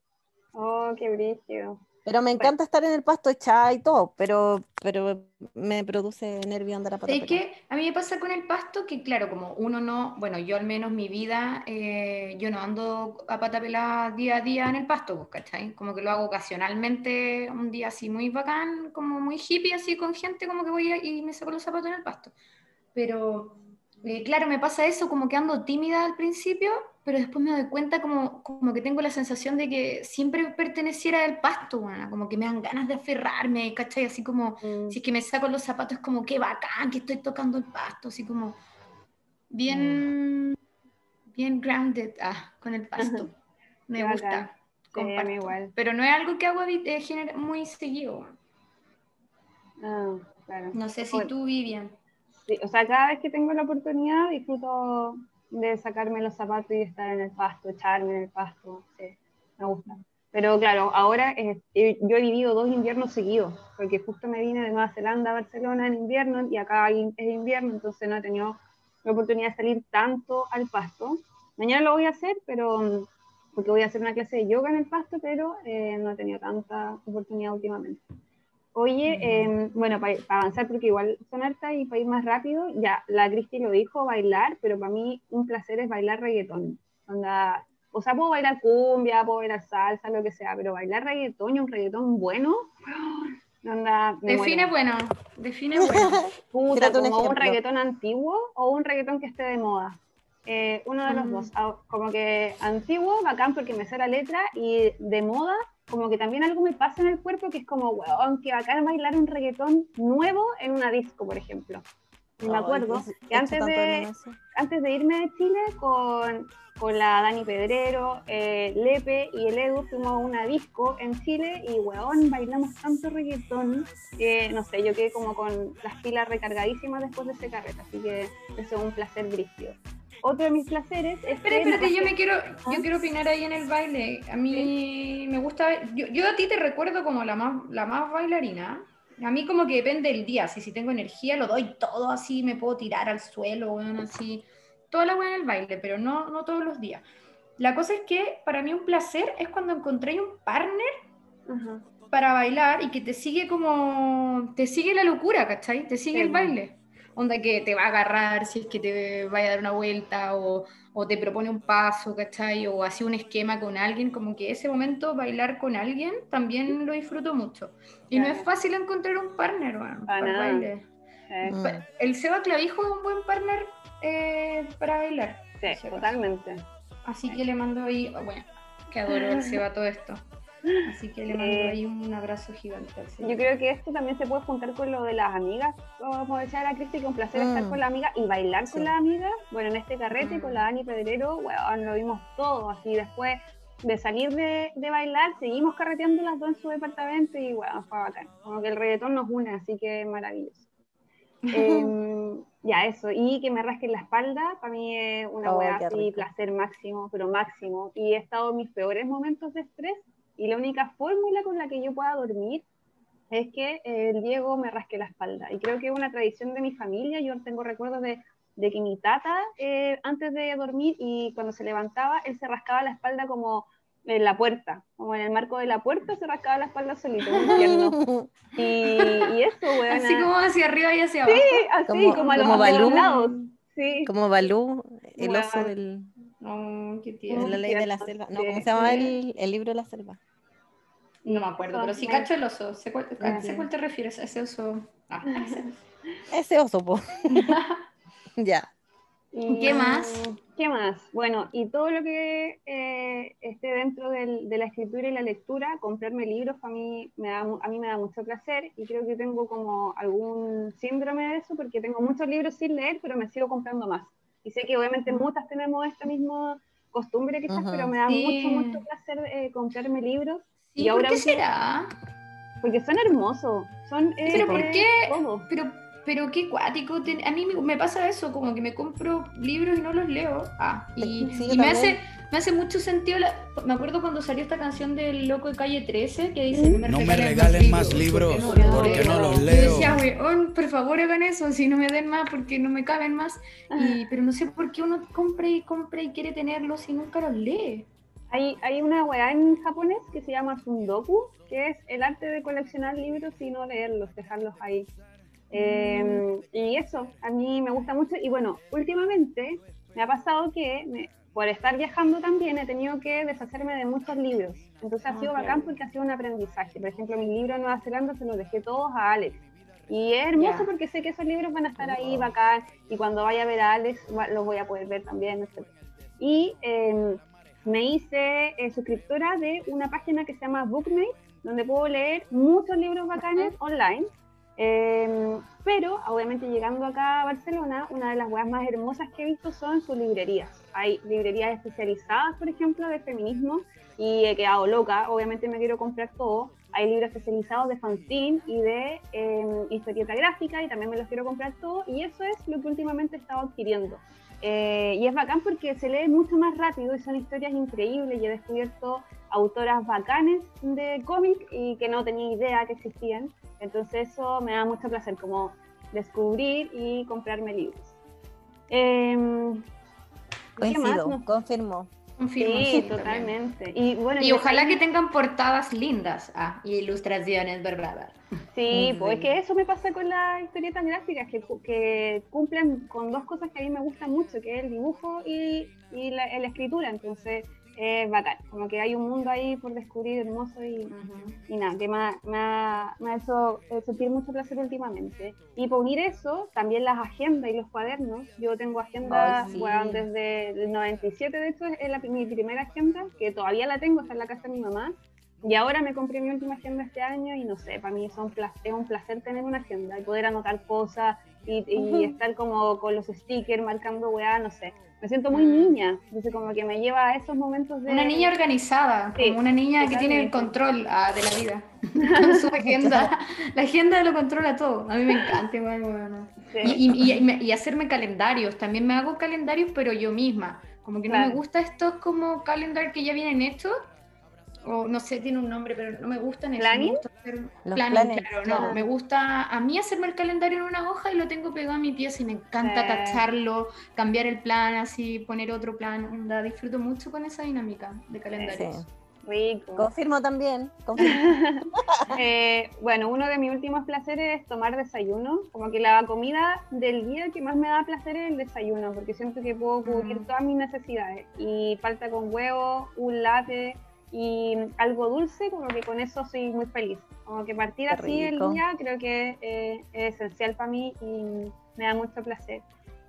Oh, qué brillo. Pero me encanta estar en el pasto echada y todo, pero, pero me produce nervio andar a pata Es que a mí me pasa con el pasto que, claro, como uno no, bueno, yo al menos mi vida, eh, yo no ando a pata pelada día a día en el pasto, pues, ¿cachai? Como que lo hago ocasionalmente, un día así muy bacán, como muy hippie, así con gente, como que voy y me saco los zapatos en el pasto. Pero, eh, claro, me pasa eso, como que ando tímida al principio pero después me doy cuenta como, como que tengo la sensación de que siempre perteneciera al pasto, como que me dan ganas de aferrarme, ¿cachai? Así como, mm. si es que me saco los zapatos, es como, qué bacán que estoy tocando el pasto, así como, bien, mm. bien grounded ah, con el pasto. Me gusta. igual. Pero no es algo que hago eh, muy seguido. Ah, claro. No sé si tú, Vivian. Sí, o sea, cada vez que tengo la oportunidad disfruto de sacarme los zapatos y estar en el pasto, echarme en el pasto, me gusta. Pero claro, ahora yo he vivido dos inviernos seguidos, porque justo me vine de Nueva Zelanda a Barcelona en invierno y acá es invierno, entonces no he tenido la oportunidad de salir tanto al pasto. Mañana lo voy a hacer, pero porque voy a hacer una clase de yoga en el pasto, pero eh, no he tenido tanta oportunidad últimamente. Oye, em, bueno, para avanzar, porque igual son hartas y para ir más rápido, ya la Cristi lo dijo, bailar, pero para mí un placer es bailar reggaetón. Onda, o sea, puedo bailar cumbia, puedo bailar salsa, lo que sea, pero bailar reggaetón y un reggaetón bueno, onda, define bueno, define bueno. Puta, como un reggaetón antiguo o un reggaetón que esté de moda. Eh, uno de los mm. dos, ah, como que antiguo, bacán porque me sé la letra, y de moda, como que también algo me pasa en el cuerpo que es como, weón, que bacán bailar un reggaetón nuevo en una disco, por ejemplo. Y me acuerdo que antes de, antes de irme de Chile con, con la Dani Pedrero, eh, Lepe y el Edu fuimos a una disco en Chile y weón, bailamos tanto reggaetón que no sé, yo quedé como con las pilas recargadísimas después de ese carrete, así que eso es un placer brígido otro de mis placeres es. Espera, espérate, yo me quiero, yo ¿Ah? quiero opinar ahí en el baile. A mí me gusta. Yo, yo, a ti te recuerdo como la más, la más bailarina. A mí como que depende del día. Si, si tengo energía, lo doy todo así, me puedo tirar al suelo, bueno, así. Toda la buena en el baile, pero no, no todos los días. La cosa es que para mí un placer es cuando encontré un partner para bailar y que te sigue como. Te sigue la locura, ¿cachai? Te sigue el baile onda que te va a agarrar si es que te vaya a dar una vuelta o, o te propone un paso, ¿cachai? O hace un esquema con alguien, como que ese momento bailar con alguien también lo disfruto mucho. Y no es fácil encontrar un partner, bueno, para baile. Mm. El Seba Clavijo es un buen partner eh, para bailar. Sí, totalmente. Así que le mando ahí, oh, bueno, que adoro el Seba todo esto. Así que le mando eh, ahí un abrazo gigante. Yo creo que esto también se puede juntar con lo de las amigas, como decía la Cristi, que un placer estar mm. con la amiga y bailar con la amiga. Bueno, en este carrete con la Dani Pedrero, bueno, lo vimos todo, así después de salir de, de, bailar, seguimos carreteando las dos en su departamento y bueno, fue bacán. Como que el reggaetón nos une, así que maravilloso. Em, <laughs> ya, eso. Y que me rasquen la espalda, para mí es una oh, así, placer máximo, pero máximo. Y he estado en mis peores momentos de estrés y la única fórmula con la que yo pueda dormir es que el Diego me rasque la espalda. Y creo que es una tradición de mi familia. Yo tengo recuerdos de, de que mi tata, eh, antes de dormir y cuando se levantaba, él se rascaba la espalda como en la puerta, como en el marco de la puerta se rascaba la espalda solito, <laughs> Y, y eso, weón. Así como hacia arriba y hacia abajo. Sí, así, como, a los, Balú, lados. Sí. Como Balú, el oso del... Oh, qué La ley de la selva. No, ¿cómo se llama el, el, libro de la selva? No me acuerdo, pero sí cacho el oso. ¿Sé cuál, cuál te refieres? A ese oso. Ah, <laughs> ese. ese oso, po. <laughs> ya. ¿Qué más? ¿Qué más? Bueno, y todo lo que eh, esté dentro del, de la escritura y la lectura, comprarme libros a mí, me da, a mí me da mucho placer y creo que tengo como algún síndrome de eso porque tengo muchos libros sin leer, pero me sigo comprando más. Y sé que obviamente muchas tenemos esta misma costumbre quizás, pero me da mucho, mucho placer eh, comprarme libros. y ahora ¿Por qué será? Porque son hermosos. Son, ¿Pero por eh, qué? Pero pero qué cuático. A mí me pasa eso, como que me compro libros y no los leo. Ah, y, me, hace, me hace mucho sentido. me acuerdo cuando salió esta canción del Loco de Calle 13 que dice: No me regalen, más libros porque no, los leo. Yo decía, weón, por favor hagan eso, si no me den más porque no me caben más. Y, pero no sé por qué uno compra y compra y quiere tenerlos y nunca los lee. Hay, hay una weá en japonés que se llama Sundoku, que es el arte de coleccionar libros y no leerlos, dejarlos ahí. Em, y eso, a mí me gusta mucho. Y bueno, últimamente me ha pasado que por estar viajando también he tenido que deshacerme de muchos libros. Entonces ha sido bacán porque ha sido un aprendizaje. Por ejemplo, mi libro de Nueva Zelanda se los dejé todos a Alex. Y es hermoso porque sé que esos libros van a estar ahí bacán y cuando vaya a ver a Alex los voy a poder ver también. Y em, me hice eh, suscriptora de una página que se llama Bookmate, donde puedo leer muchos libros bacanes online Em, pero, obviamente, llegando acá a Barcelona, una de las weas más hermosas que he visto son sus librerías. Hay librerías especializadas, por ejemplo, de feminismo, y he quedado loca. Obviamente, me quiero comprar todo. Hay libros especializados de fanzine y de eh, historieta gráfica, y también me los quiero comprar todo. Y eso es lo que últimamente he adquiriendo. Eh, y es bacán porque se lee mucho más rápido y son historias increíbles. Y he descubierto autoras bacanes de cómic y que no tenía idea que existían. Entonces eso me da mucho placer, como descubrir y comprarme libros. Eh, Coincido, confirmo. Sí, totalmente. Y, bueno, y ojalá que tengan portadas lindas ah, y ilustraciones verdad. Sí, <laughs> pues es que eso me pasa con las historietas gráficas, que, que, cumplen con dos cosas que a mí me gustan mucho, que es el dibujo y, y la, la, escritura. Entonces, es bacán, como que hay un mundo ahí por descubrir hermoso y, y nada, que me ha, hecho sentir mucho placer últimamente. Y por unir eso, también las agendas y los cuadernos. Yo tengo agendas bueno, desde el 97, de hecho, es la, mi primera agenda, que todavía la tengo, está en la casa de mi mamá. Y ahora me compré mi última agenda este año y no sé, para mí es un placer, es un placer tener una agenda y poder anotar cosas y, y estar como con los stickers marcando weá, no sé me siento muy mm. niña, entonces como que me lleva a esos momentos de... Una niña organizada, como una niña que tiene el control ah, de la vida, <laughs> con su agenda. la agenda lo controla todo, a mí me encanta igual, bueno. y, y, y, hacerme calendarios, también me hago calendarios, pero yo misma, como que no me gusta estos como calendar que ya vienen hechos, o no sé, tiene un nombre, pero no me gustan eso. ¿Planning? Me planning, claro, no. Me gusta a mí hacerme el calendario en una hoja y lo tengo pegado a mi pieza y me encanta tacharlo, cambiar el plan, así poner otro plan. La disfruto mucho con esa dinámica de calendarios. Rico. Confirmo también. <laughs> eh, bueno, uno de mis últimos placeres es tomar desayuno. Como que la comida del día que más me da placer es el desayuno, porque siento que puedo cubrir mm. todas mis necesidades. Y falta con huevo, un latte y algo dulce, como que con eso soy muy feliz. Como que partir así el día creo que eh, es esencial para mí y me da mucho placer.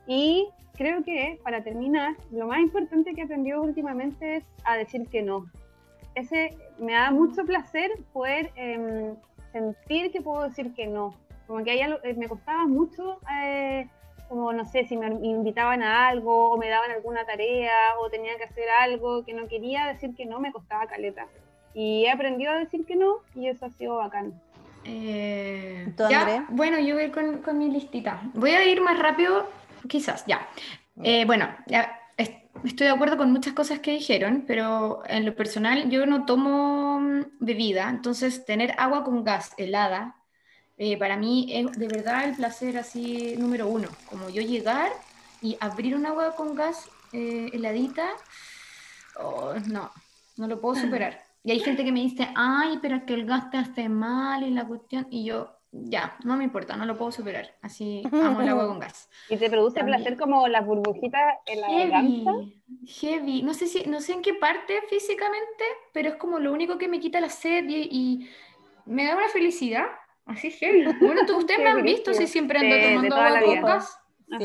Y creo que para terminar, lo más importante que he aprendido últimamente es a decir que no. ese me da mucho placer poder em, sentir que puedo decir que no. Como que eh, me costaba mucho, eh, como no sé, si me invitaban a algo o me daban alguna tarea o tenía que hacer algo que no quería, decir que no me costaba caleta. Y he aprendido a decir que no y eso ha sido bacán. Eh, ya, bueno, yo voy con, con, mi listita. Voy a ir más rápido, quizás, ya. Eh, bueno, ya, estoy de acuerdo con muchas cosas que dijeron, pero en lo personal yo no tomo mm, bebida, entonces tener agua con gas helada, eh, para mí es de verdad el placer así número uno, como yo llegar y abrir un agua con gas eh, heladita, oh, no, no lo puedo superar. Y hay gente que me dice, ay, pero es que el gas te hace mal y la cuestión, y yo, ya, no me importa, no lo puedo superar. Así <laughs> amo el agua con gas. ¿Y te produce placer como las burbujitas en la garganta? Heavy, no sé, si, no sé en qué parte físicamente, pero es como lo único que me quita la sed y, me da una felicidad. Así heavy. Bueno, <laughs> ustedes me han visto si siempre ando tomando agua con gas.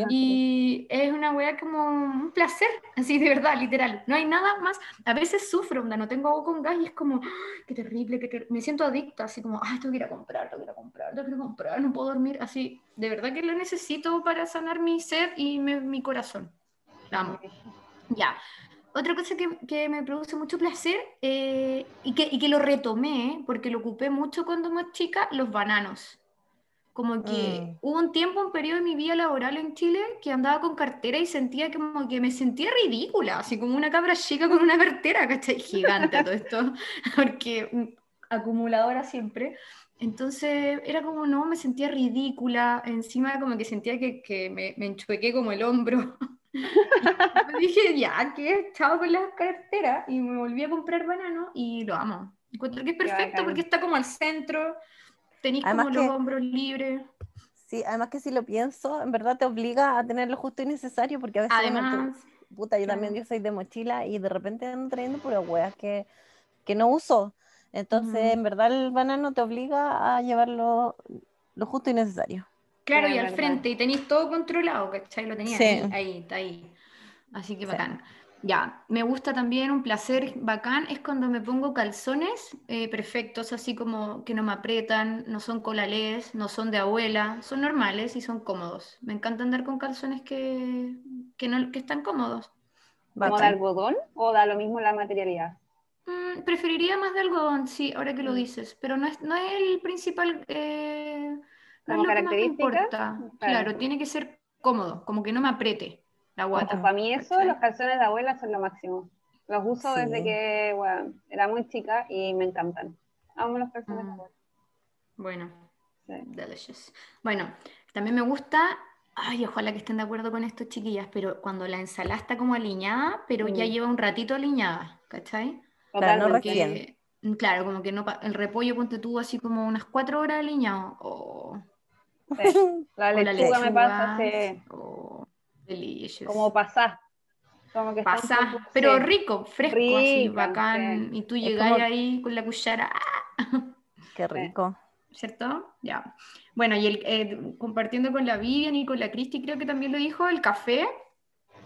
Y es una weá como un placer, así de verdad, literal. No hay nada más. A veces sufro, onda, no tengo agua con gas y es como, ¡ah! qué terrible, que me siento adicta, así como, ay, tengo que ir a comprar, tengo que ir a comprar, tengo que ir a comprar, no puedo dormir. Así, de verdad que lo necesito para sanar mi sed y mi corazón. Vamos. Ya. Otra cosa que, que, me produce mucho placer eh, y, que, y que lo retomé, porque lo ocupé mucho cuando más chica, los bananos. Como que mm. hubo un tiempo, un periodo de mi vida laboral en Chile que andaba con cartera y sentía como que me sentía ridícula, así como una cabra chica con una cartera, ¿cachai? Gigante todo esto, <laughs> porque acumuladora siempre. Entonces era como, no, me sentía ridícula, encima como que sentía que, que me, me enchuequé como el hombro. <laughs> <laughs> me dije, ya, ¿qué? Chao con la cartera. Y me volví a comprar banano y lo amo. Encuentro que es perfecto porque está como al centro, Tenís como los hombros libres. Sí, además que si lo pienso, en verdad te obliga a tener lo justo y necesario, porque a veces además, puta, yo también yo soy de mochila y de repente ando trayendo puras hueas que, que no uso. Entonces, en verdad el banano te obliga a llevarlo lo justo y necesario. Claro, y al frente, y tenéis todo controlado, ¿cachai? Lo tenías ahí, ahí, está ahí. Así que bacán. Ya, me gusta también un placer bacán, es cuando me pongo calzones eh, perfectos, así como que no me aprietan, no son colalés, no son de abuela, son normales y son cómodos. Me encanta andar con calzones que, que, no, que están cómodos. ¿Como de algodón o da lo mismo la materialidad? Mm, preferiría más de algodón, sí, ahora que lo mm. dices, pero no es, no es el principal... Eh, ¿Como característica? Claro. claro, tiene que ser cómodo, como que no me apriete. La guata. Para mí eso, los calzones de abuela son lo máximo. Los uso desde que, bueno, era muy chica y me encantan. Amo los calzones de mm. abuela. Bueno, delicious. Bueno, también me gusta, ay, ojalá que estén de acuerdo con esto, chiquillas, pero cuando la ensalada está como aliñada, pero ya mm. lleva un ratito aliñada, ¿cachai? Claro, no recién. Mm, claro, como que no, el repollo ponte tú así como unas cuatro horas aliñado. La, lechuga me pasa, sí. Delicious. Como pasás. Como que pasás, pero rico, fresco, así, bacán. Y tú llegas ahí con la cuchara. Qué rico. ¿Cierto? Ya. Bueno, y el, eh, compartiendo con la Vivian y con la Cristi, creo que también lo dijo, el café.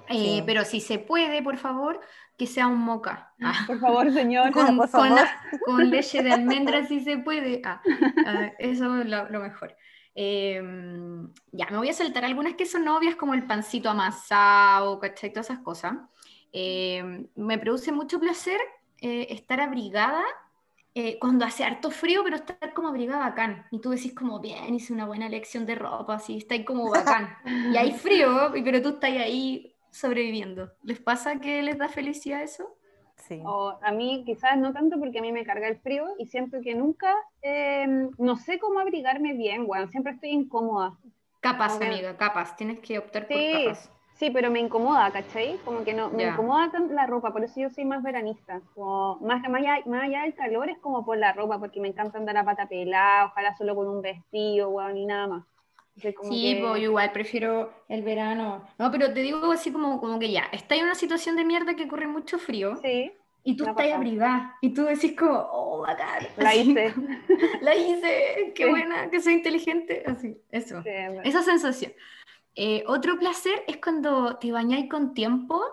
Eh, pero si se puede, por favor, que sea un moca. Ah. <laughs> Por favor, señor. <laughs> Con, con, leche de almendra, si se puede. Ah, ah, eso es lo mejor. Em, ya, me voy a saltar algunas que son obvias, como el pancito amasado, ¿cachai? Todas esas cosas. Em, me produce mucho placer eh, estar abrigada eh, cuando hace harto frío, pero estar como abrigada bacán. Y tú decís como, bien, hice una buena elección de ropa, así, está ahí como bacán. y hay frío, pero tú estás ahí sobreviviendo. ¿Les pasa que les da felicidad eso? O a mí quizás no tanto porque a mí me carga el frío y siento que nunca, em, no sé cómo abrigarme bien, bueno, siempre estoy incómoda. Capaz, amiga, capaz, tienes que optar por capaz. Sí, pero me incomoda, ¿cachai? Como que no, me incomoda la ropa, por eso yo soy más veranista. Como, más, más, allá, más allá del calor es como por la ropa, porque me encanta andar a pata pelada, ojalá solo con un vestido, bueno, ni nada más. Sí, pues, yo igual prefiero el verano. No, pero te digo así como, como que ya, está en una situación de mierda que corre mucho frío. Sí. Y tú estás abrigada. Y tú decís como, oh, bacán. <laughs> La hice. <laughs> la hice. Qué buena, que soy inteligente. Así, eso. esa sensación. Eh, otro placer es cuando te bañáis con tiempo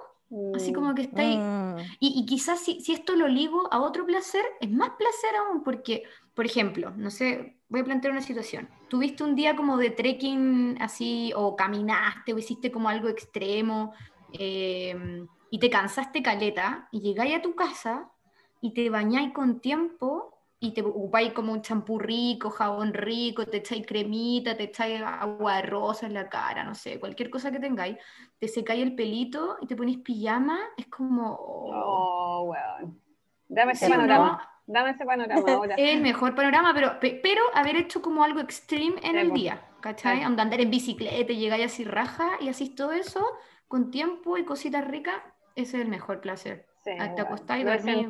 Así como que está ahí. Mm. Y, y quizás si, si esto lo ligo a otro placer, es más placer aún, porque, por ejemplo, no sé, voy a plantear una situación. Tuviste un día como de trekking así, o caminaste, o hiciste como algo extremo, eh, y te cansaste caleta, y llegáis a tu casa y te bañáis con tiempo y te ocupáis como un champú rico, jabón rico, te echáis cremita, te echáis agua de rosa en la cara, no sé, cualquier cosa que tengáis, te secáis el pelito y te ponéis pijama, es como... oh, weón. Dame ese ¿Sí panorama. Dame ese panorama ahora. <laughs> es el mejor panorama, pero, pe- pero haber hecho como algo extreme en el día, ¿cachai? Onda, Andar en bicicleta y llegáis así raja y así todo eso, con tiempo y cositas ricas, ese es el mejor placer. Sí, Ah, te weón. acostás y dormís.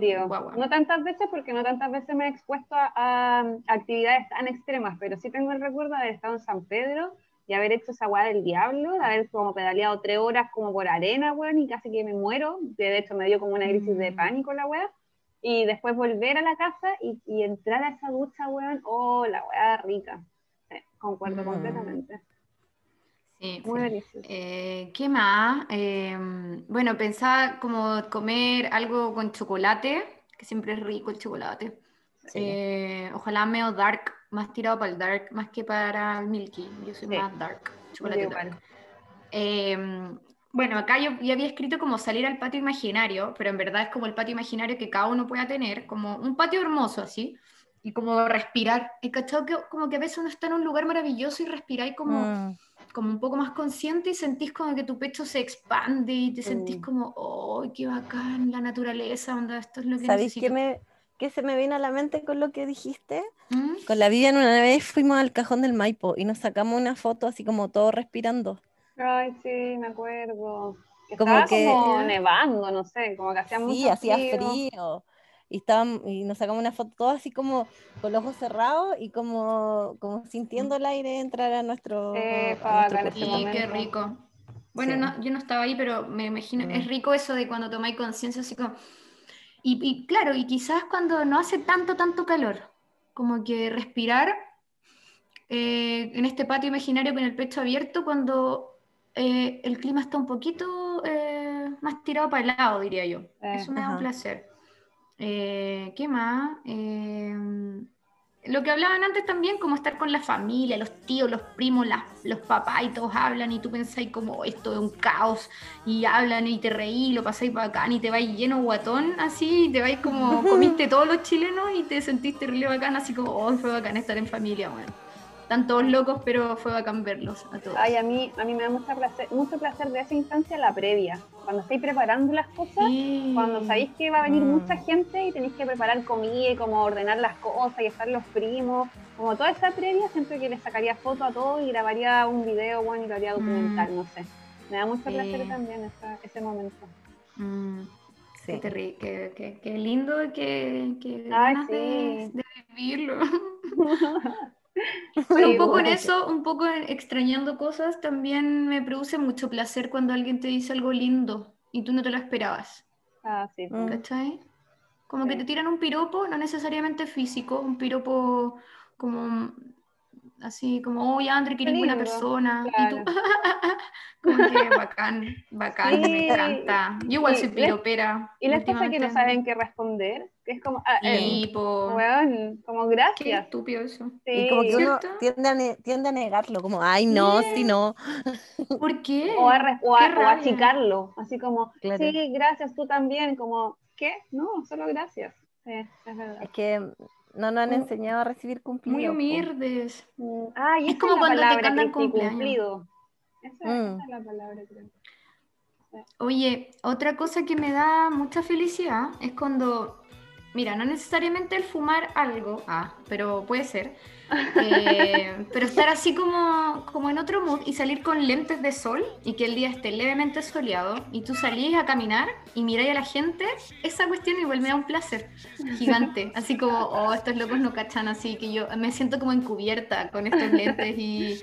No tantas veces porque no tantas veces me he expuesto a, a actividades tan extremas, pero sí tengo el recuerdo de haber estado en San Pedro y haber hecho esa weá del diablo, de haber como pedaleado tres horas como por arena, weón, y casi que me muero. De hecho, me dio como una crisis de Mm. pánico la weá. Y después volver a la casa y, y entrar a esa ducha, weón, oh, la weá rica. Sí, concuerdo Mm. completamente. Sí. Muy delicioso. Eh, ¿qué más? Eh, bueno, pensaba como comer algo con chocolate, que siempre es rico el chocolate. Sí. Eh, ojalá medio dark, más tirado para el dark, más que para el milky. Yo soy Sí. más dark, chocolate dark. Eh, bueno, acá yo ya había escrito como salir al patio imaginario, pero en verdad es como el patio imaginario que cada uno pueda tener, como un patio hermoso así, y como respirar. He cachado que como que a veces uno está en un lugar maravilloso y respiráis como Mm. como un poco más consciente y sentís como que tu pecho se expande y te sentís Mm. como, ¡oh, qué bacán! La naturaleza, onda, esto es lo que ¿Sabéis qué, necesito. me, qué se me vino a la mente con lo que dijiste? ¿Mm? Con la Vivian una vez fuimos al cajón del Maipo y nos sacamos una foto así como todos respirando. Ay, sí, me acuerdo. Que Como estaba que- como nevando, no sé, como que hacía Sí, mucho hacía frío. frío. Y, estábamos, y nos sacamos una foto todos así como con los ojos cerrados y como, como sintiendo el aire entrar a nuestro, Sí, a fue nuestro bacán ese cuerpo. Y momento. qué rico. Bueno, Sí. no, yo no estaba ahí, pero me imagino, Mm. es rico eso de cuando tomáis conciencia, así como... Y, y claro, y quizás cuando no hace tanto, tanto calor, como que respirar eh, en este patio imaginario con el pecho abierto cuando eh, el clima está un poquito eh, más tirado para el lado, diría yo. Eh, Eso me da un placer. ¿qué más? Lo que hablaban antes también, como estar con la familia, los tíos, los primos, las- los papás y todos hablan y tú pensáis como esto es un caos y hablan y te reí, lo pasáis bacán y te vais lleno guatón así y te vais como <laughs> comiste todos los chilenos y te sentís terrible bacán así como oh, fue bacán estar en familia, bueno. Están todos locos, pero fue bacán verlos a todos. Ay, a mí, a mí me da mucho placer, mucho placer de esa instancia la previa, cuando estáis preparando las cosas, Sí. cuando sabéis que va a venir Mm. mucha gente y tenéis que preparar comida y como ordenar las cosas y estar los primos, como toda esa previa, siempre que le sacaría foto a todo y grabaría un video, bueno, y lo haría documental, no sé. Me da mucho Sí. placer también esa- ese momento. Mm. Qué, Sí. qué, qué- qué lindo qué, qué Ay, ganas de, sí. de vivirlo. <laughs> <laughs> Pero un poco en eso, un poco en extrañando cosas, también me produce mucho placer cuando alguien te dice algo lindo y tú no te lo esperabas. Ah, sí, Mm. ¿Cachai? Como que te tiran un piropo, no necesariamente físico, un piropo como así como, oye, André, que eres buena persona. claro. Y tú, <laughs> como que <laughs> bacán, bacán, me Sí, encanta. Yo igual y soy piropera. Y les pasa que no saben qué responder, que es como, ah, eh, Sí, po. weón, como Qué gracias. estúpido eso. Y como que Sí. uno tiende a, tiende a negarlo, como, ay, no, si no. ¿Por qué? o a, o a- Qué o a achicarlo, así como, Claro. sí, gracias, tú también, como, ¿qué? No, solo gracias. Sí, es verdad. Es que no nos han Muy- enseñado a recibir cumplidos. Muy po. humildes. Mm, Ah, y Es como cuando te cantan cumplido. Esa, Mm. esa es la palabra, creo. Oye, otra cosa que me da mucha felicidad es cuando, mira, no necesariamente el fumar algo, ah, pero puede ser, <laughs> eh, pero estar así como, como en otro mood y salir con lentes de sol y que el día esté levemente soleado y tú salís a caminar y miráis a la gente, esa cuestión igual me da un placer gigante, así como, oh, estos locos no cachan, así que yo me siento como encubierta con estos lentes y...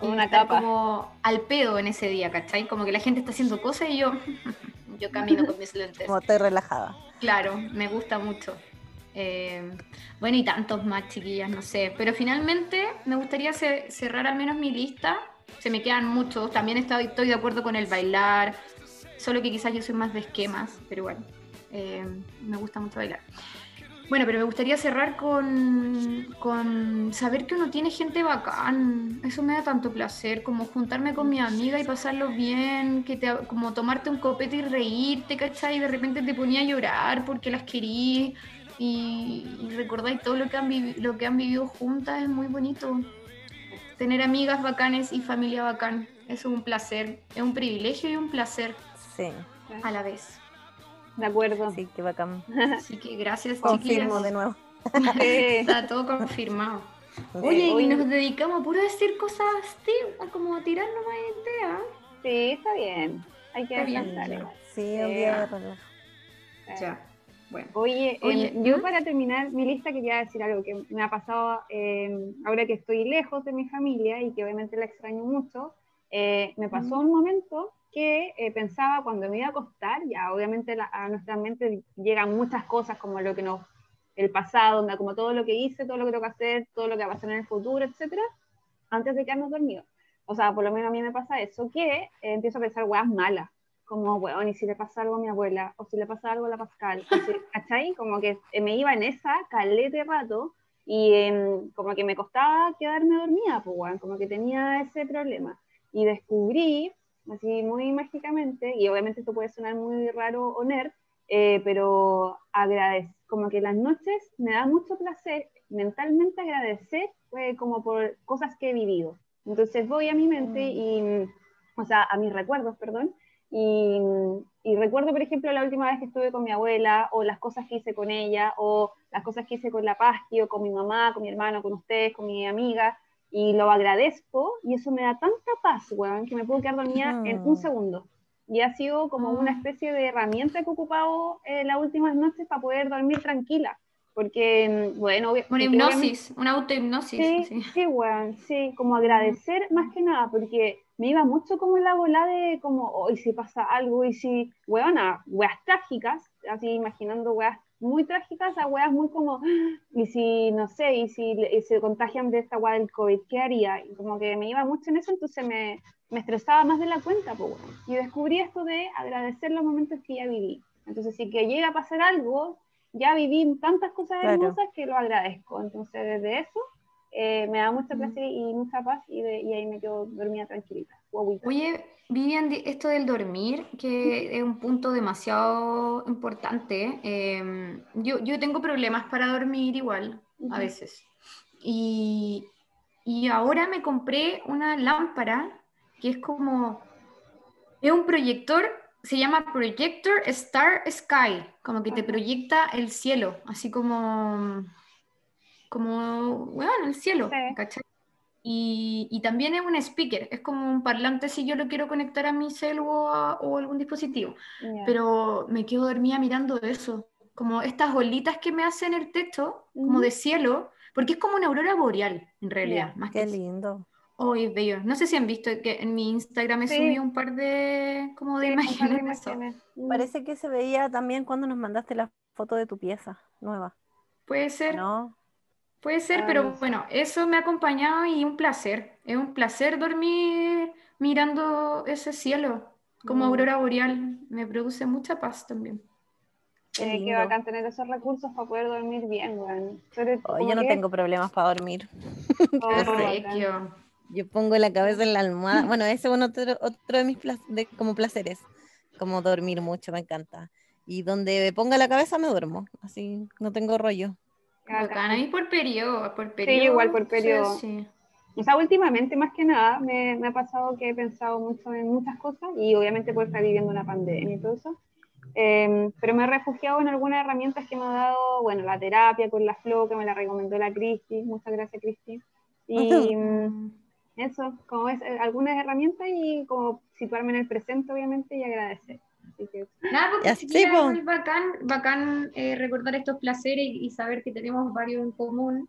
Una estar capa. como al pedo en ese día, ¿cachai? Como que la gente está haciendo cosas y yo, <laughs> yo camino con mis <laughs> lentes. Como estoy relajada. Claro, me gusta mucho. Eh, bueno, y tantos más, chiquillas, no sé. Pero finalmente me gustaría ce- cerrar al menos mi lista. Se me quedan muchos. También estoy, estoy de acuerdo con el bailar. solo que quizás yo soy más de esquemas, pero bueno, eh, me gusta mucho bailar. Bueno, pero me gustaría cerrar con, con, saber que uno tiene gente bacán. Eso me da tanto placer, como juntarme con mi amiga y pasarlo bien, que te, como tomarte un copete y reírte, ¿cachai? Y de repente te ponía a llorar porque las querí y, y recordáis todo lo que, han lo que han vivido juntas, es muy bonito. Tener amigas bacanes y familia bacán, eso es un placer, es un privilegio y un placer Sí, a la vez. De acuerdo. sí, qué bacán. <laughs> Así que gracias, Confirmo chiquillas. de nuevo. <laughs> Está todo confirmado. Oye, Oye. y nos dedicamos a puro decir cosas así, a como a tirarnos más ideas. Sí, está bien. Hay que Está bien. descansar igual. Sí, un día de relajo. Ya, bueno. Oye, Oye, em, yo ¿mm? para terminar mi lista quería decir algo que me ha pasado em, ahora que estoy lejos de mi familia y que obviamente la extraño mucho. eh, me pasó un momento que eh, pensaba cuando me iba a acostar, ya obviamente la- a nuestra mente llegan muchas cosas como lo que nos, el pasado, como todo lo que hice, todo lo que tengo que hacer, todo lo que va a pasar en el futuro, etcétera, antes de quedarnos dormidos. O sea, por lo menos a mí me pasa eso, que eh, empiezo a pensar weas malas, como, weón, y si le pasa algo a mi abuela, o si le pasa algo a la Pascal, si- <laughs> ¿cachai? Como que eh, me iba en esa calete rato, y em, como que me costaba quedarme dormida, pues, weón, como que tenía ese problema. Y descubrí, así muy mágicamente, y obviamente esto puede sonar muy raro o nerd, eh, pero agradez como que las noches me da mucho placer mentalmente agradecer eh, como por cosas que he vivido. Entonces voy a mi mente y, mm, o sea, a mis recuerdos, perdón, y, y recuerdo, por ejemplo, la última vez que estuve con mi abuela, o las cosas que hice con ella, o las cosas que hice con la Pasqui, o con mi mamá, con mi hermano, con ustedes, con mi amiga, y lo agradezco, y eso me da tanta paz, weón, que me puedo quedar dormida en un Mm. segundo. Y ha sido como una especie de herramienta que he ocupado eh, las últimas noches para poder dormir tranquila. Porque, mm, bueno, Una hipnosis, una autohipnosis. Sí, sí. sí, weón, sí, como agradecer más que nada, porque me iba mucho como en la bola de como, hoy si pasa algo, y si, weona, weas trágicas, así imaginando weas muy trágicas a weas muy como, y si, no sé, y si y se contagian de esta wea del COVID, ¿qué haría? Y como que me iba mucho en eso, entonces me, me estresaba más de la cuenta, pues, weón. Y descubrí esto de agradecer los momentos que ya viví. Entonces, si que llega a pasar algo, ya viví tantas cosas Claro. hermosas que lo agradezco. Entonces, desde eso, eh, me da mucho Mm. placer y mucha paz y, de- y ahí me quedo dormida tranquilita. Oye, Vivian, esto del dormir, que es un punto demasiado importante. eh, yo, yo tengo problemas para dormir igual, a veces. Y, y ahora me compré una lámpara que es como, es un proyector, se llama Projector Star Sky, como que te proyecta el cielo, así como, como, bueno, el cielo, Sí. ¿cachai? Y, y también es un speaker, es como un parlante si yo lo quiero conectar a mi cel o, a- o algún dispositivo. Ya. Pero me quedo dormida mirando eso, como estas olitas que me hacen el techo, como de cielo, porque es como una aurora boreal, en realidad. Ya. Más Qué que lindo. Oh, es bello. No sé si han visto que en mi Instagram he Sí. subido un par de, como de Sí, imágenes imágenes. Mm. Parece que se veía también cuando nos mandaste la foto de tu pieza nueva, Puede ser, ¿no? Puede ser, Ah, pero bueno, eso me ha acompañado y un placer. Es un placer dormir mirando ese cielo, como Mm. aurora boreal. Me produce mucha paz también. Qué Eh, qué bacán tener esos recursos para poder dormir bien, weón. Oh, yo no que- tengo problemas para dormir. <laughs> Oh. Yo pongo la cabeza en la almohada. Bueno, ese es otro, otro de mis pla- de, como placeres, como dormir mucho, me encanta. Y donde ponga la cabeza me duermo, así no tengo rollo. Bacán. Ahí por periodo, por periodo. igual por sí, periodo. sí. O sea, últimamente, más que nada, me, me ha pasado que he pensado mucho en muchas cosas y obviamente por estar viviendo una pandemia y todo eso. Eh, pero me he refugiado en algunas herramientas que me ha dado, bueno, la terapia con la Flo, que me la recomendó la Cristi. Muchas gracias, Cristi. Y <laughs> eso, como es, eh, algunas herramientas y como situarme en el presente, obviamente, y agradecer. Así que Nada, porque Ya, sí, po. igual bacán, bacán eh, recordar estos placeres y, y saber que tenemos varios en común.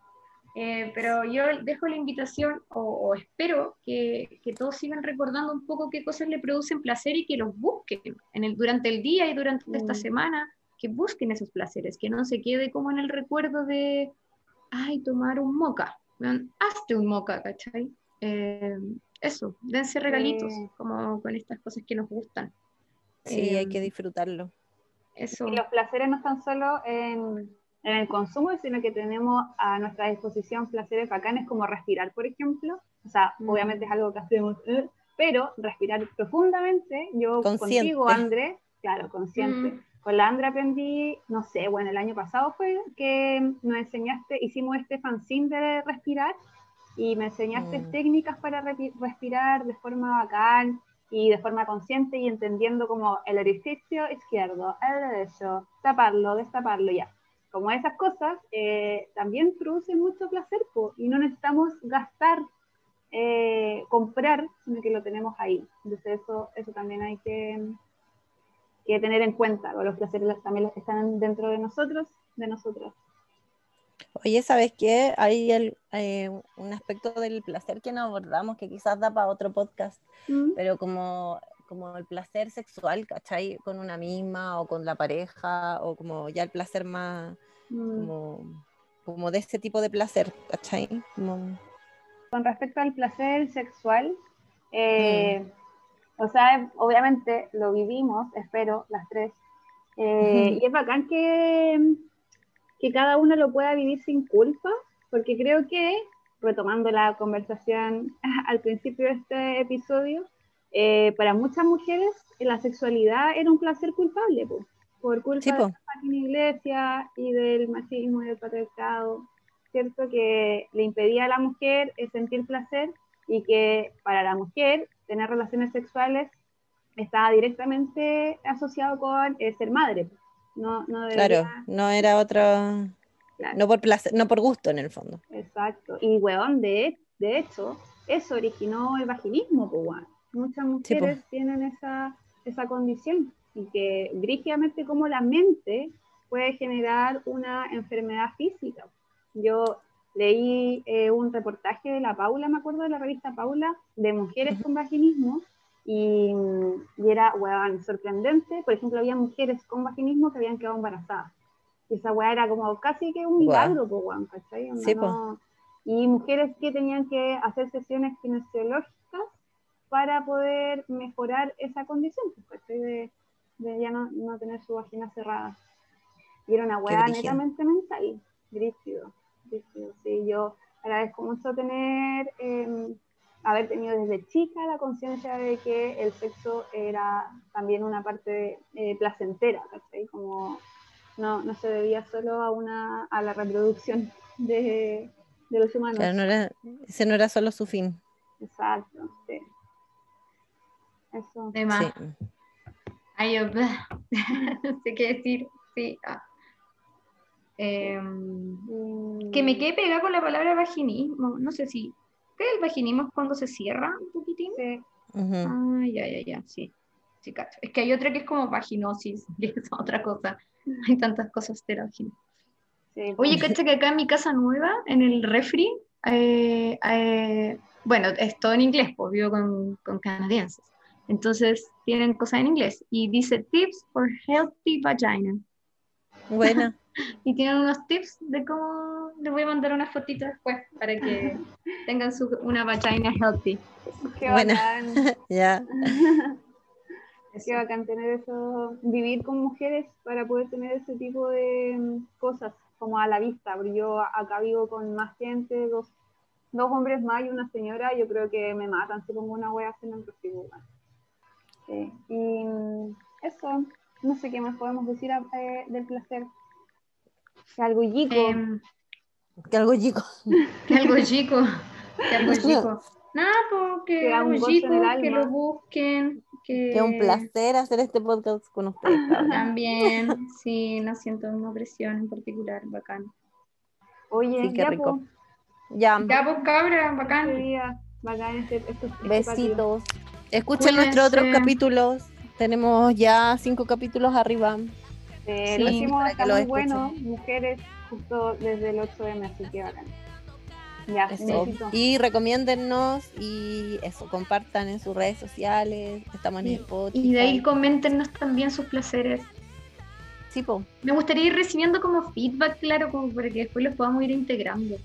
Eh, pero yo dejo la invitación, o, o espero que, que todos sigan recordando un poco qué cosas le producen placer y que los busquen en el, durante el día y durante esta Mm. semana, que busquen esos placeres, que no se quede como en el recuerdo de, ay, tomar un moca. Hazte un moca, ¿cachai? Eh, eso, dense regalitos, Sí. como con estas cosas que nos gustan. Sí, hay que disfrutarlo. Eso. Y los placeres no están solo en, en el consumo, sino que tenemos a nuestra disposición placeres bacanes como respirar, por ejemplo. O sea, mm. obviamente es algo que hacemos, eh, pero respirar profundamente, yo contigo, André, claro, consciente. Mm. Con la André aprendí, no sé, bueno, el año pasado fue que nos enseñaste, hicimos este fanzine de respirar y me enseñaste mm. técnicas para respirar de forma bacán y de forma consciente y entendiendo como el orificio izquierdo, el derecho, taparlo, destaparlo, ya. Como esas cosas eh, también producen mucho placer y no necesitamos gastar, eh, comprar, sino que lo tenemos ahí. Entonces eso, eso también hay que, que tener en cuenta, los placeres también están dentro de nosotros, de nosotros. Oye, ¿sabes qué? Hay eh, un aspecto del placer que no abordamos que quizás da para otro podcast, mm. pero como, como el placer sexual, ¿cachai? Con una misma o con la pareja o como ya el placer más, mm. como, de ese tipo de placer, ¿cachai? Con respecto al placer sexual, eh, mm. o sea, obviamente lo vivimos, espero, las tres, eh, y es bacán que que cada uno lo pueda vivir sin culpa, porque creo que, retomando la conversación <laughs> al principio de este episodio, eh, para muchas mujeres la sexualidad era un placer culpable, por culpa de la iglesia y del machismo y del patriarcado, ¿cierto? Que le impedía a la mujer sentir placer y que para la mujer tener relaciones sexuales estaba directamente asociado con eh, ser madre. No, no Claro, no era otro. No por placer, no por gusto en el fondo. Exacto. Y weón, de, de hecho, eso originó el vaginismo, pues, Muchas mujeres tienen esa, esa condición y que brígidamente como la mente puede generar una enfermedad física. Yo leí eh, un reportaje de la Paula, me acuerdo de la revista Paula, de mujeres con vaginismo y, era, weón, sorprendente. Por ejemplo, había mujeres con vaginismo que habían quedado embarazadas. Y esa weá era como casi que un milagro, wow. weón, ¿cachai? Sí, Y mujeres que tenían que hacer sesiones kinesiológicas para poder mejorar esa condición, ¿cachai? De, de ya no, no, tener su vagina cerrada. Y era una weá netamente mental, rígido, rígido. Sí, yo agradezco mucho tener eh, haber tenido desde chica la conciencia de que el sexo era también una parte eh, placentera, ¿cachai? Como no, no, se debía solo a, una, a la reproducción de, de los humanos. no era, ese no era solo su fin. Exacto, sí. Eso. Sí. Ay, yo <laughs> no sé qué decir, sí. Ah. Em, que me quede pegada con la palabra vaginismo, no sé si ¿Qué el vaginismo cuando se cierra un poquitín? Sí. Ah, ya, ya, ya, sí. Sí, cacho. Es que hay otra que es como vaginosis, <laughs> y es otra cosa. Hay tantas cosas de la vagina. Sí. Oye, cacha que acá en mi casa nueva, en el refri, eh, eh, bueno, es todo en inglés, pues vivo con, con canadienses. Entonces tienen cosas en inglés y dice tips for healthy vagina. Bueno. <laughs> y tienen unos tips de cómo les voy a mandar una fotito después para que <laughs> tengan su, una vagina healthy. Qué bacán. <laughs> ya. Qué bacán tener eso, vivir con mujeres para poder tener ese tipo de mm, cosas como a la vista. Porque yo acá vivo con más gente, dos, dos hombres más y una señora, yo creo que me matan si pongo una wea en el Sí. Y mm, eso, no sé qué más podemos decir eh, del placer. Que algo chico. Em, que algo chico. <laughs> Que algo chico. Que algo chico. Nada, porque que algo chico, que lo busquen. Que... es un placer hacer este podcast con ustedes. También, <laughs> sí, no siento una presión en particular, bacán. Oye, sí, qué rico. Ya. Ya, pues cabra, bacán. Bacán este, este, este Besitos. Escuchen nuestros otros capítulos. Tenemos ya cinco capítulos arriba. Eh, lo hicimos está muy bueno, mujeres, justo desde el 8M, así que bacán. Ya, y recomiéndennos y eso, compartan en sus redes sociales, estamos en Spotify. Y de ahí coméntenos también sus placeres. Sí, po. Me gustaría ir recibiendo como feedback, claro, como para que después los podamos ir integrando.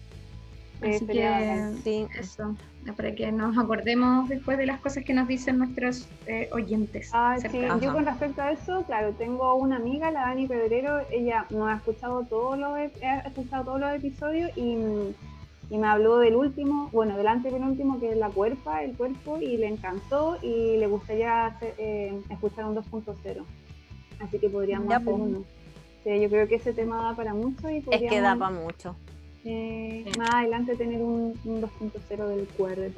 Así que sí. eso, para que nos acordemos después de las cosas que nos dicen nuestros eh, oyentes. Ah, sí. Yo con respecto a eso, claro, tengo una amiga, la Dani Pedrero, ella no ha escuchado todos los, ha escuchado todos los episodios y, y me habló del último, bueno, del antepenúltimo que es la cuerpa, el cuerpo, y le encantó y le gustaría eh, escuchar un 2.0. Así que podríamos hacer pues. uno. Sí, yo creo que ese tema da para mucho y Es que da para mucho. Eh, más adelante tener un, 2.0 del QR.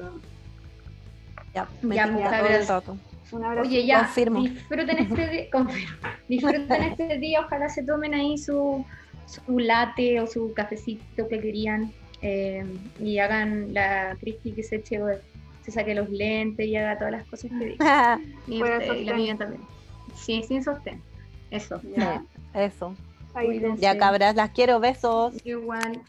Ya, me ya, pues, todo Un abrazo. Oye, ya, confirmo. disfruten este, <laughs> confirmo. disfruten este día, ojalá se tomen ahí su, su latte o su cafecito que querían eh, y hagan la Cristi que se eche, se saque los lentes y haga todas las cosas que dice. <laughs> y, y, la amiga también. Sí, sin sostén. Eso. Eso. Ya cabras, las quiero, besos. Igual.